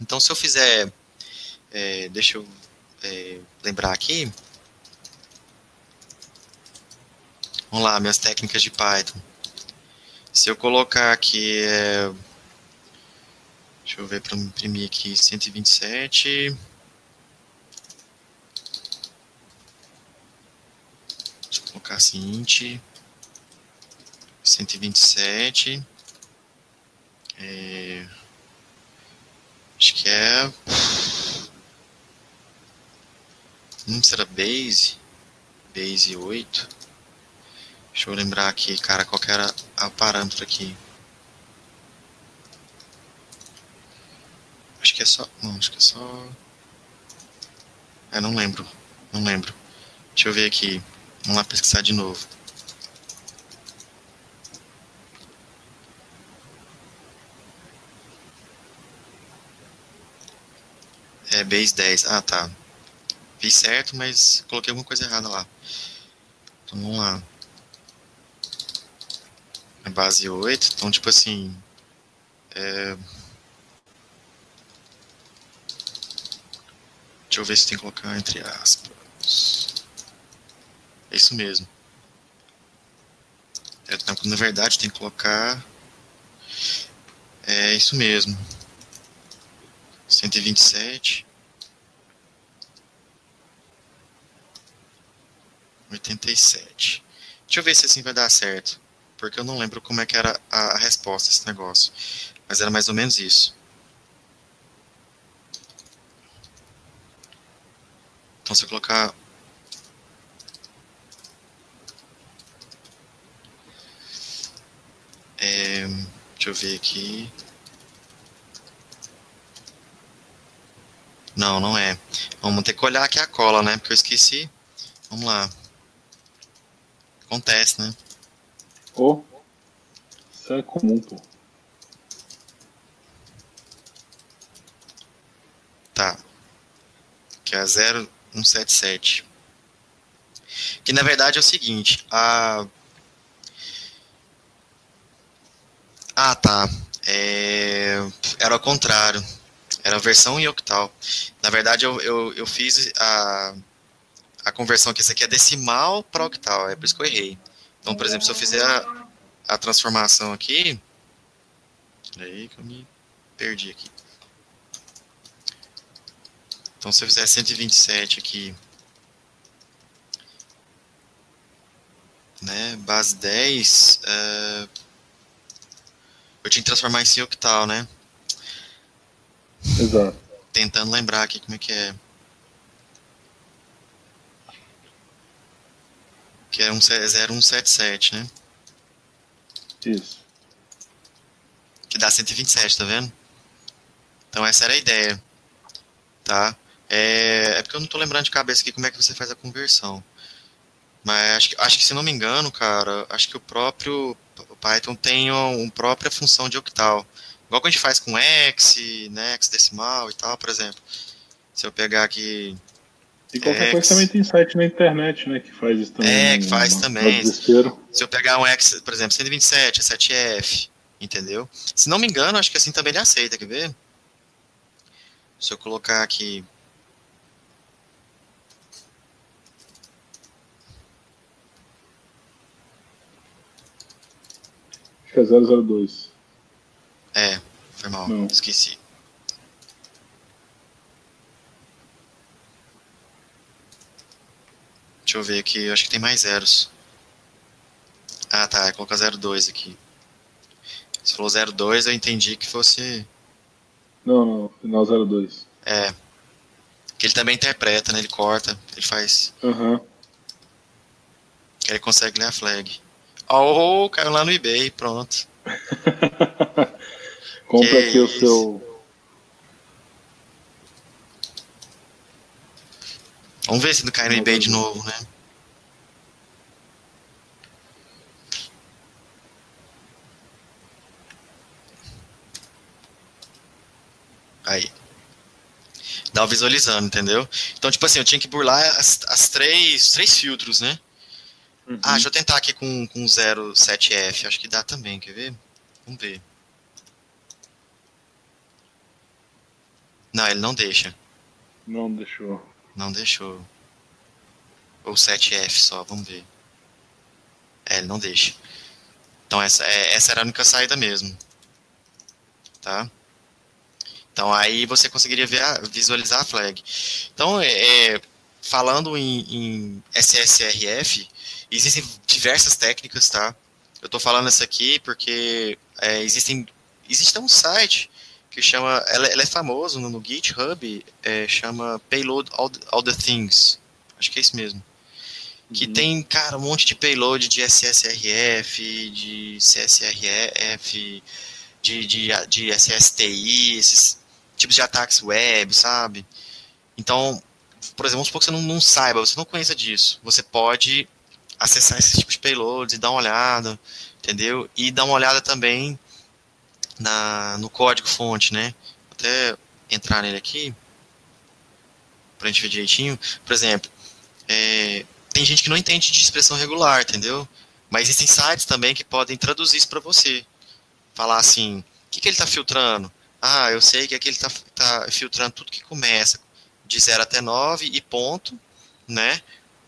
Speaker 4: Então se eu fizer, é, deixa eu é, lembrar aqui, Vamos lá, minhas técnicas de Python. Se eu colocar aqui, é, deixa eu ver para imprimir aqui, 127. Deixa eu colocar int 127. É, acho que é. Hum, será base? Base 8. Deixa eu lembrar aqui, cara, qual que era o parâmetro aqui. Acho que é só. Não, acho que é só. É, não lembro. Não lembro. Deixa eu ver aqui. Vamos lá pesquisar de novo. É base 10. Ah, tá. Fiz certo, mas coloquei alguma coisa errada lá. Então vamos lá. É base 8, então tipo assim. É... Deixa eu ver se tem que colocar entre aspas. É isso mesmo. É, na verdade tem que colocar. É isso mesmo. 127. 87. Deixa eu ver se assim vai dar certo porque eu não lembro como é que era a, resposta esse negócio. Mas era mais ou menos isso. Então, se eu colocar É, deixa eu ver aqui. Não, não é. Vamos ter que olhar aqui a cola, né? Porque eu esqueci. Vamos lá. Acontece, né?
Speaker 5: Oh, isso é comum, pô.
Speaker 4: Tá. Que é 0177. Que na verdade é o seguinte, a. Ah, tá. É... Era ao contrário. Era a versão em octal. Na verdade, eu, eu, eu fiz a, a conversão que isso aqui é decimal para octal. É por isso que eu errei. Então, por exemplo, se eu fizer a, a transformação aqui. Aí que eu me perdi aqui. Então, se eu fizer 127 aqui, né, base 10, uh, é, eu tinha que transformar em octal, né?
Speaker 5: Exato.
Speaker 4: Tentando lembrar aqui como é que é. Que é um 0177, né?
Speaker 5: Isso.
Speaker 4: Que dá 127, tá vendo? Então essa era a ideia, tá? É, é porque eu não tô lembrando de cabeça aqui como é que você faz a conversão. Mas acho que, acho que se não me engano, cara, acho que o próprio Python tem uma própria função de octal. Igual que a gente faz com X, né, X decimal e tal, por exemplo. Se eu pegar aqui
Speaker 5: e qualquer coisa também tem site na internet, né, que faz isso também.
Speaker 4: É, que faz também. Se eu pegar um X, por exemplo, 127, 7F, entendeu? Se não me engano, acho que assim também ele aceita, quer ver? Se eu colocar aqui
Speaker 5: Acho que é 002.
Speaker 4: É, foi mal, não. esqueci. Deixa eu ver aqui, acho que tem mais zeros. Ah, tá, vou colocar 02 aqui. Se falou 02, eu entendi que fosse.
Speaker 5: Não, não, final 02.
Speaker 4: É. Que ele também interpreta, né? Ele corta, ele faz.
Speaker 5: Aham. Uhum.
Speaker 4: Ele consegue ler a flag. Oh, caiu lá no eBay, pronto.
Speaker 5: Compra aqui isso. o seu.
Speaker 4: Vamos ver se não cai no eBay de novo, né? Aí. Dava visualizando, entendeu? Então, tipo assim, eu tinha que burlar as, as três, três filtros, né? Uhum. Ah, deixa eu tentar aqui com, com 07F. Acho que dá também, quer ver? Vamos ver. Não, ele não deixa.
Speaker 5: Não deixou.
Speaker 4: Não deixou. Ou 7F só, vamos ver. É, ele não deixa. Então essa, é, essa era a única saída mesmo. Tá? Então aí você conseguiria ver a, visualizar a flag. Então, é, é falando em, em, SSRF, existem diversas técnicas, tá? Eu estou falando essa aqui porque é, existem existe um site que chama, ela, ela é famoso no, no GitHub, é, chama Payload All, All the Things. Acho que é isso mesmo que uhum. tem, cara, um monte de payload de SSRF, de CSRF, de, de, de SSTI, esses tipos de ataques web, sabe? Então, por exemplo, vamos supor que você não, não saiba, você não conheça disso. Você pode acessar esses tipos de payloads e dar uma olhada, entendeu? E dar uma olhada também na, no código fonte, né? Vou até entrar nele aqui, pra gente ver direitinho. Por exemplo, é, tem gente que não entende de expressão regular, entendeu? Mas existem sites também que podem traduzir isso para você. Falar assim, o que, que ele está filtrando? Ah, eu sei que aqui ele está tá filtrando tudo que começa de 0 até 9 e ponto, né?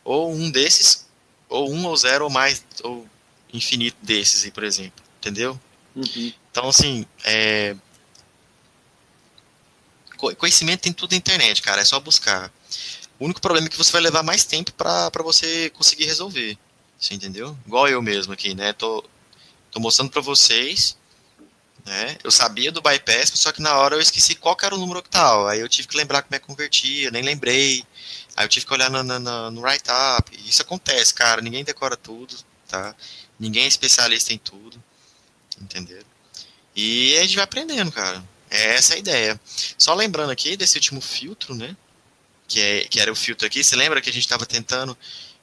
Speaker 4: Ou um desses, ou um ou zero ou mais, ou infinito desses aí, por exemplo. Entendeu? Uhum. Então, assim, é... conhecimento tem tudo na internet, cara. É só buscar. O único problema é que você vai levar mais tempo para você conseguir resolver. Você entendeu? Igual eu mesmo aqui, né? Tô, tô mostrando para vocês. Né? Eu sabia do bypass, só que na hora eu esqueci qual era o número octal. Aí eu tive que lembrar como é que convertia, nem lembrei. Aí eu tive que olhar no, no, no write-up. Isso acontece, cara. Ninguém decora tudo, tá? Ninguém é especialista em tudo. Entendeu? E a gente vai aprendendo, cara. É essa a ideia. Só lembrando aqui desse último filtro, né? que, é, que era o filtro aqui, você lembra que a gente estava tentando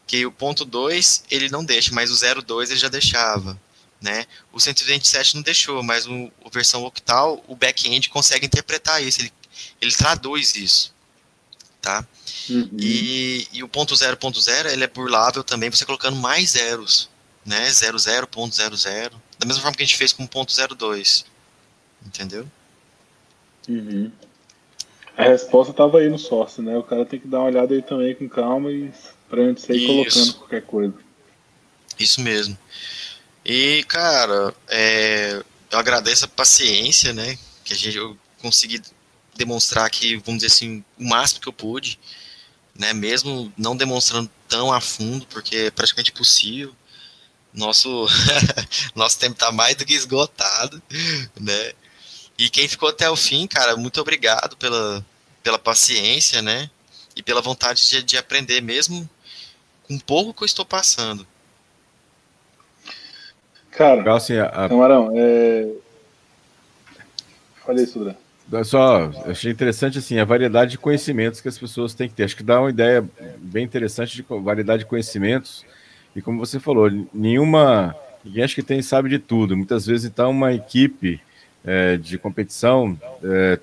Speaker 4: que o ponto 2 ele não deixa, mas o 02 ele já deixava. Né? O 127 não deixou, mas o, o versão octal, o back-end consegue interpretar isso, ele, ele traduz isso. Tá? Uhum. E, e o ponto 0, ponto 0, ele é burlável também, você colocando mais zeros, né? 00, ponto 00, da mesma forma que a gente fez com o ponto 02. Entendeu?
Speaker 5: Uhum. A resposta estava aí no source, né? O cara tem que dar uma olhada aí também com calma e pra gente sair Isso. colocando qualquer coisa.
Speaker 4: Isso mesmo. E, cara, é, eu agradeço a paciência, né? Que a gente, eu consegui demonstrar aqui, vamos dizer assim, o máximo que eu pude, né? Mesmo não demonstrando tão a fundo, porque é praticamente impossível. Nosso, nosso tempo está mais do que esgotado, né? E quem ficou até o fim, cara, muito obrigado pela, pela paciência, né? E pela vontade de, de aprender, mesmo com pouco que eu estou passando.
Speaker 5: Cara, assim, a. Camarão, é... Falei, Sudra.
Speaker 2: Só, achei interessante assim a variedade de conhecimentos que as pessoas têm que ter. Acho que dá uma ideia bem interessante de variedade de conhecimentos. E como você falou, nenhuma. Ninguém acha que tem sabe de tudo. Muitas vezes, então, uma equipe é, de competição é,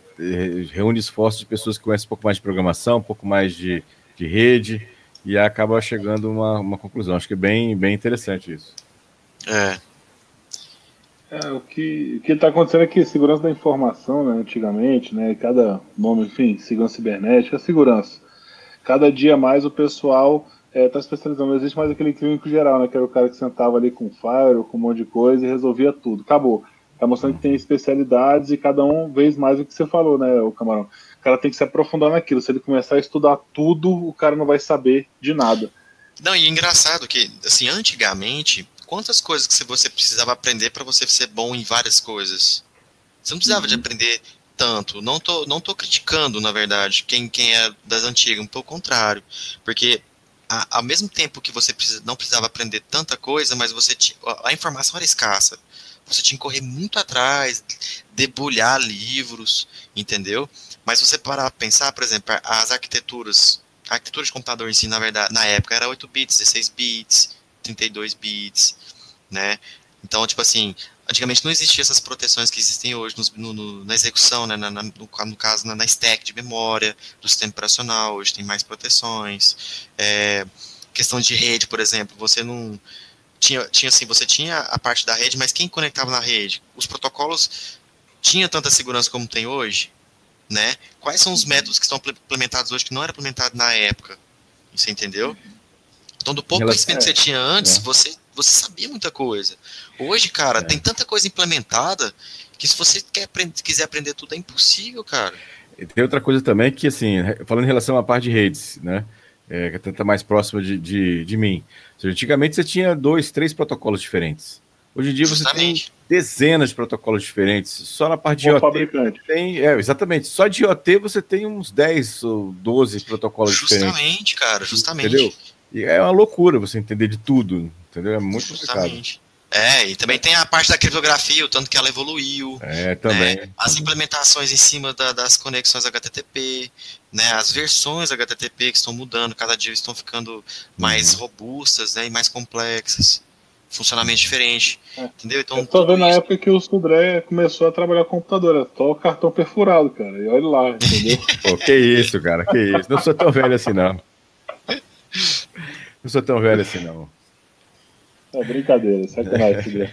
Speaker 2: reúne esforços de pessoas que conhecem um pouco mais de programação, um pouco mais de, de rede, e acaba chegando a uma, uma conclusão. Acho que é bem, bem interessante isso.
Speaker 4: É.
Speaker 5: é o que está acontecendo aqui, segurança da informação, né, antigamente, né, cada nome, enfim, segurança cibernética, segurança. Cada dia mais o pessoal é, tá especializando. Não existe mais aquele clínico geral, né, que era o cara que sentava ali com fire, com um monte de coisa e resolvia tudo. Acabou Tá mostrando que tem especialidades e cada um vez mais o que você falou, né, o Camarão? O cara tem que se aprofundar naquilo. Se ele começar a estudar tudo, o cara não vai saber de nada.
Speaker 4: Não, e é engraçado que, assim, antigamente, quantas coisas que você precisava aprender para você ser bom em várias coisas? Você não precisava uhum. de aprender tanto. Não tô, não tô criticando, na verdade, quem, quem é das antigas, pelo contrário. Porque a, ao mesmo tempo que você precisa, não precisava aprender tanta coisa, mas você a informação era escassa. Você tinha que correr muito atrás, debulhar livros, entendeu? Mas você parar para pensar, por exemplo, as arquiteturas, a arquitetura de computador em si, na verdade, na época era 8 bits, 16 bits, 32 bits, né? Então, tipo assim, antigamente não existiam essas proteções que existem hoje no, no, na execução, né, na, na, no, no, caso na, na, stack de memória do sistema operacional, hoje tem mais proteções. É, questão de rede, por exemplo, você não tinha, tinha assim, você tinha a parte da rede, mas quem conectava na rede? Os protocolos tinha tanta segurança como tem hoje, né? Quais são os métodos que estão implementados hoje que não era implementado na época? Você entendeu? Então, do pouco conhecimento que você tinha antes, é. você, você sabia muita coisa. Hoje, cara, é. tem tanta coisa implementada que se você quer aprender, quiser aprender tudo, é impossível, cara.
Speaker 2: E tem outra coisa também que, assim, falando em relação à parte de redes, né? É, que está mais próxima de, de, de mim. Seja, antigamente você tinha dois, três protocolos diferentes. Hoje em dia Justamente. você tem dezenas de protocolos diferentes. Só na parte de IoT fabricante. tem. É, exatamente. Só de IoT você tem uns 10 ou 12 protocolos
Speaker 4: justamente,
Speaker 2: diferentes.
Speaker 4: Justamente, cara, justamente.
Speaker 2: Entendeu? E é uma loucura você entender de tudo. Entendeu? É muito justamente. complicado.
Speaker 4: É, e também tem a parte da criptografia, o tanto que ela evoluiu.
Speaker 2: É, também.
Speaker 4: Né? As implementações em cima da, das conexões HTTP, né? As versões HTTP que estão mudando, cada dia estão ficando mais uhum. robustas né? e mais complexas. Funcionamento diferente. É. Entendeu?
Speaker 1: Então, Eu tô vendo isso... na época que o Sudré começou a trabalhar com computador, é só o cartão perfurado, cara. E olha lá, entendeu?
Speaker 2: Pô, que isso, cara, que isso. Não sou tão velho assim, não. Não sou tão velho assim, não.
Speaker 1: É brincadeira, sacanagem.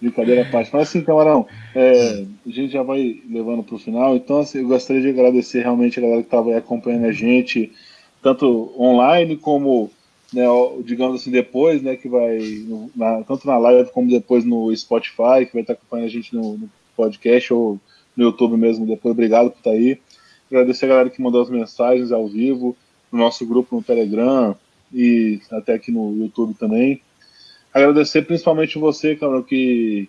Speaker 1: brincadeira à parte. Mas assim, camarão, é, a gente já vai levando para o final. Então, assim, eu gostaria de agradecer realmente a galera que estava acompanhando a gente, tanto online como, né, digamos assim, depois, né, que vai, na, tanto na live como depois no Spotify, que vai estar acompanhando a gente no, no podcast ou no YouTube mesmo depois. Obrigado por estar aí. Agradecer a galera que mandou as mensagens ao vivo, no nosso grupo no Telegram, e até aqui no YouTube também. Agradecer principalmente você, que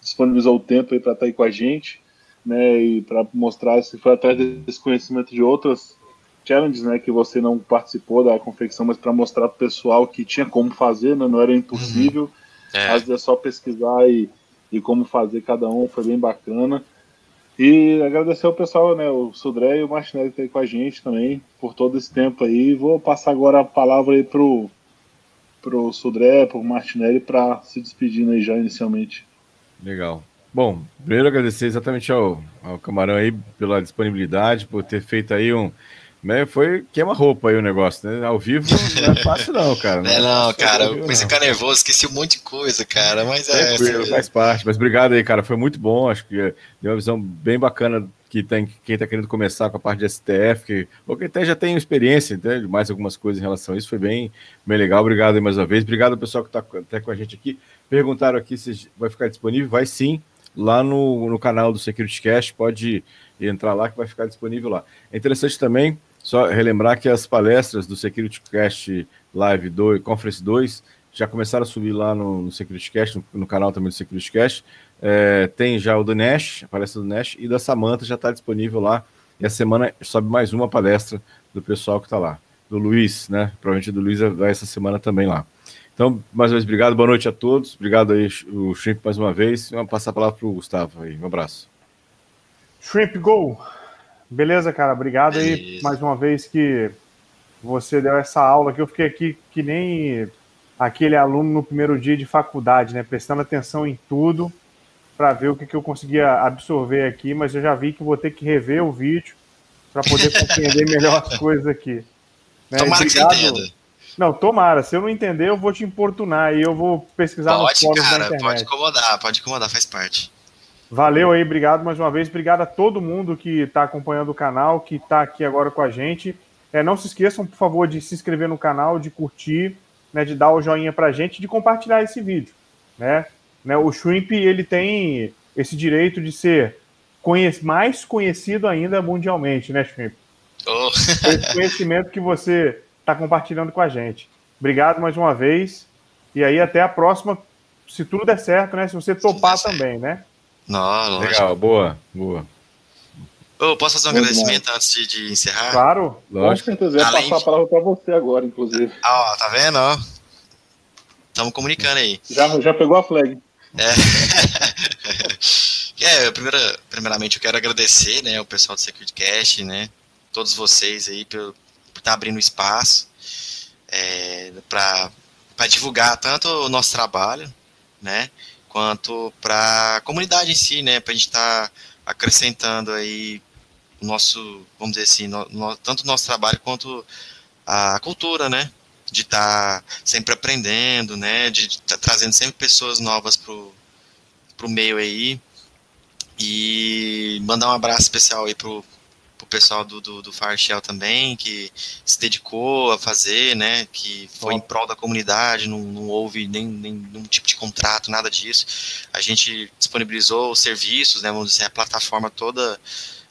Speaker 1: disponibilizou o tempo aí para estar tá aí com a gente, né, e para mostrar se foi atrás desse conhecimento de outras challenges, né, que você não participou da confecção, mas para mostrar para o pessoal que tinha como fazer, né, não era impossível. Uhum. É. Às vezes é só pesquisar e, e como fazer cada um, foi bem bacana. E agradecer ao pessoal, né, o Sudré e o Martinelli que tá aí com a gente também, por todo esse tempo aí. Vou passar agora a palavra aí pro, pro Sudré, pro Martinelli, para se despedindo aí já inicialmente.
Speaker 2: Legal. Bom, primeiro agradecer exatamente ao, ao Camarão aí pela disponibilidade, por ter feito aí um, né, foi queima-roupa aí o negócio, né? Ao vivo não é fácil, não, cara.
Speaker 4: Não, é, não, cara. Eu comecei a ficar nervoso, esqueci um monte de coisa, cara. Mas é.
Speaker 2: Tranquilo, faz parte. Mas obrigado aí, cara. Foi muito bom. Acho que deu uma visão bem bacana que tem quem está querendo começar com a parte de STF, que, ou que até já tem experiência até, de mais algumas coisas em relação a isso. Foi bem, bem legal. Obrigado aí mais uma vez. Obrigado ao pessoal que está até com a gente aqui. Perguntaram aqui se vai ficar disponível. Vai sim, lá no, no canal do Security Cast. Pode entrar lá que vai ficar disponível lá. É interessante também só relembrar que as palestras do Security Cast Live 2, Conference 2 já começaram a subir lá no, no Security Cast, no, no, canal também do Security Cast. É, tem já o do Nash, a palestra do Nash, e da Samantha já está disponível lá. E a semana sobe mais uma palestra do pessoal que está lá. Do Luiz, né? Provavelmente do Luiz vai essa semana também lá. Então, mais uma vez, obrigado, boa noite a todos. Obrigado aí, o Shrimp, mais uma vez. Vamos passar a palavra para o Gustavo aí. Um abraço.
Speaker 3: Shrimp Go! Beleza, cara. Obrigado aí mais uma vez que você deu essa aula que eu fiquei aqui que nem aquele aluno no primeiro dia de faculdade, né? Prestando atenção em tudo para ver o que, que eu conseguia absorver aqui, mas eu já vi que vou ter que rever o vídeo para poder compreender melhor as coisas aqui.
Speaker 4: Né? Tomara Obrigado. que você entenda.
Speaker 3: Não, tomara. Se eu não entender, eu vou te importunar e eu vou pesquisar
Speaker 4: pode, nos fóruns cara, da internet. Pode incomodar, pode incomodar, faz parte.
Speaker 3: Valeu aí, obrigado mais uma vez. Obrigado a todo mundo que está acompanhando o canal, que está aqui agora com a gente. É, não se esqueçam, por favor, de se inscrever no canal, de curtir, né, de dar o joinha para a gente, de compartilhar esse vídeo. Né? Né, o Shrimp ele tem esse direito de ser conhe mais conhecido ainda mundialmente, né, Shrimp? Oh. esse conhecimento que você está compartilhando com a gente. Obrigado mais uma vez. E aí, até a próxima, se tudo der certo, né? Se você topar também, né?
Speaker 4: Não,
Speaker 2: Legal, boa, boa.
Speaker 4: Eu posso fazer um Muito agradecimento bom. antes de, de, encerrar?
Speaker 3: Claro,
Speaker 1: lógico. Com certeza, passar a palavra para você agora, inclusive.
Speaker 4: Ah, ó, tá vendo, ó? Estamos comunicando aí.
Speaker 1: Já, já pegou a flag.
Speaker 4: É. é, primeiro, primeiramente eu quero agradecer, né, o pessoal do SecurityCast, né, todos vocês aí por, por estar tá abrindo espaço é, para divulgar tanto o nosso trabalho, né? Quanto para a comunidade em si, né? Para a gente estar tá acrescentando aí o nosso, vamos dizer assim, no, no, tanto o nosso trabalho quanto a cultura, né? De estar tá sempre aprendendo, né? De estar tá trazendo sempre pessoas novas pro, pro meio aí. E mandar um abraço especial aí pro, pessoal do, do, do Shell também, que se dedicou a fazer, né? Que foi em prol da comunidade, não, não houve nem, nem nenhum tipo de contrato, nada disso. A gente disponibilizou os serviços, né? Vamos dizer, a plataforma toda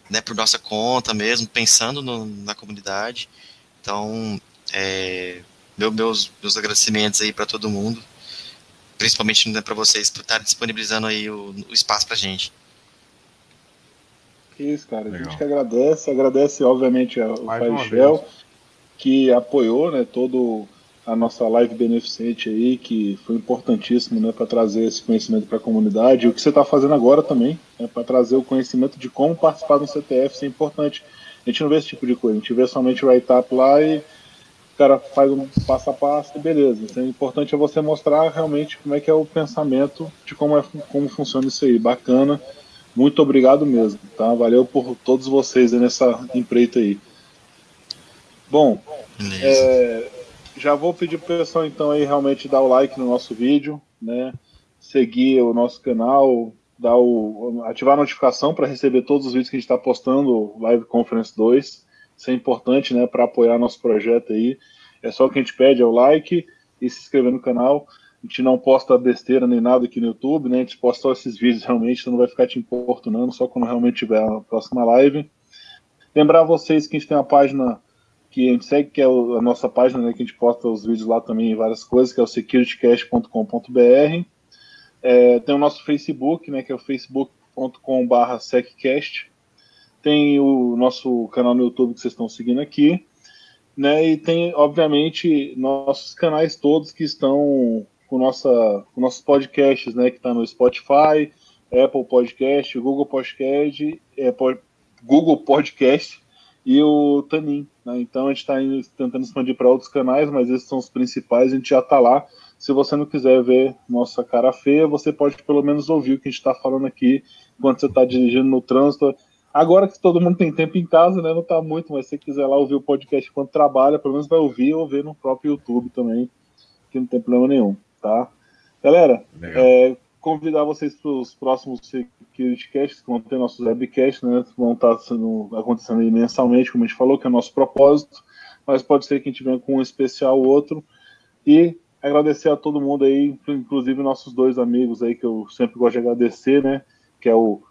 Speaker 4: né, por nossa conta mesmo, pensando no, na comunidade. Então, é, meu, meus, meus agradecimentos aí para todo mundo, principalmente né, para vocês por estarem disponibilizando aí o, o espaço para gente.
Speaker 1: Isso, cara. Legal. A gente que agradece, agradece obviamente ao Faixel, que apoiou, né, todo a nossa live beneficente aí, que foi importantíssimo, né, para trazer esse conhecimento para a comunidade. E o que você está fazendo agora também, né, para trazer o conhecimento de como participar do CTF, isso é importante. A gente não vê esse tipo de coisa, a gente vê somente o write-up lá e o cara faz um passo a passo e beleza. Então, o importante é você mostrar realmente como é que é o pensamento de como, é, como funciona isso aí. Bacana. Muito obrigado mesmo, tá? Valeu por todos vocês nessa empreita aí. Bom, é, já vou pedir pro pessoal então aí realmente dar o like no nosso vídeo, né? Seguir o nosso canal, dar o, ativar a notificação para receber todos os vídeos que a gente está postando, Live Conference 2. Isso é importante, né, para apoiar nosso projeto aí. É só o que a gente pede é o like e se inscrever no canal. Gente não posta besteira nem nada aqui no YouTube, né? A gente posta só esses vídeos realmente, você não vai ficar te importunando, só quando realmente tiver a próxima live. Lembrar vocês que a gente tem uma página que a gente segue, que é a nossa página, né, que a gente posta os vídeos lá também, várias coisas, que é o securitycast.com.br. É, tem o nosso Facebook, né, que é o facebook.com.br seccast. Tem o nosso canal no YouTube que vocês estão seguindo aqui. Né, e tem, obviamente, nossos canais todos que estão com, nossa, com nossos podcasts, né, que está no Spotify, Apple Podcast, Google Podcast, é, Google Podcast e o Tanin. Né? Então a gente está tentando expandir para outros canais, mas esses são os principais, a gente já está lá. Se você não quiser ver nossa cara feia, você pode pelo menos ouvir o que a gente está falando aqui enquanto você está dirigindo no trânsito. Agora que todo mundo tem tempo em casa, né? Não está muito, mas se você quiser lá ouvir o podcast enquanto trabalha, pelo menos vai ouvir ou ver no próprio YouTube também, que não tem problema nenhum tá? Galera, é, convidar vocês para os próximos Security Casts, que vão ter nossos webcasts, né? Vão estar tá sendo, acontecendo mensalmente, como a gente falou, que é o nosso propósito, mas pode ser que a gente venha com um especial ou outro. E agradecer a todo mundo aí, inclusive nossos dois amigos aí, que eu sempre gosto de agradecer, né? Que é o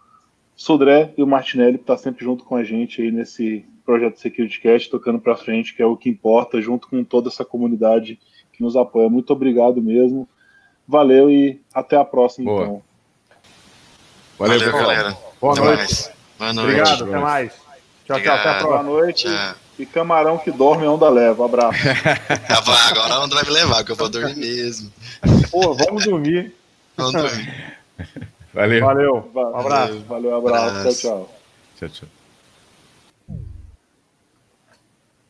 Speaker 1: Sodré e o Martinelli, que está sempre junto com a gente aí nesse projeto Security Cast, tocando para frente, que é o que importa, junto com toda essa comunidade que nos apoia. Muito obrigado mesmo. Valeu e até a próxima, Boa. então.
Speaker 4: Valeu, Valeu galera.
Speaker 3: Boa até noite. Mais. Boa noite. Obrigado, até mais. Tchau, tchau. Até a próxima. Boa noite. Tchau. E camarão que dorme, a onda leva. Abraço.
Speaker 4: Agora a onda vai me levar, que eu vou dormir mesmo.
Speaker 3: Pô, vamos dormir.
Speaker 4: Vamos dormir.
Speaker 3: Valeu. Valeu. Um abraço. Valeu, abraço. abraço. Tchau, tchau. Tchau, tchau.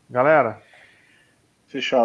Speaker 3: Galera.
Speaker 1: Fechado.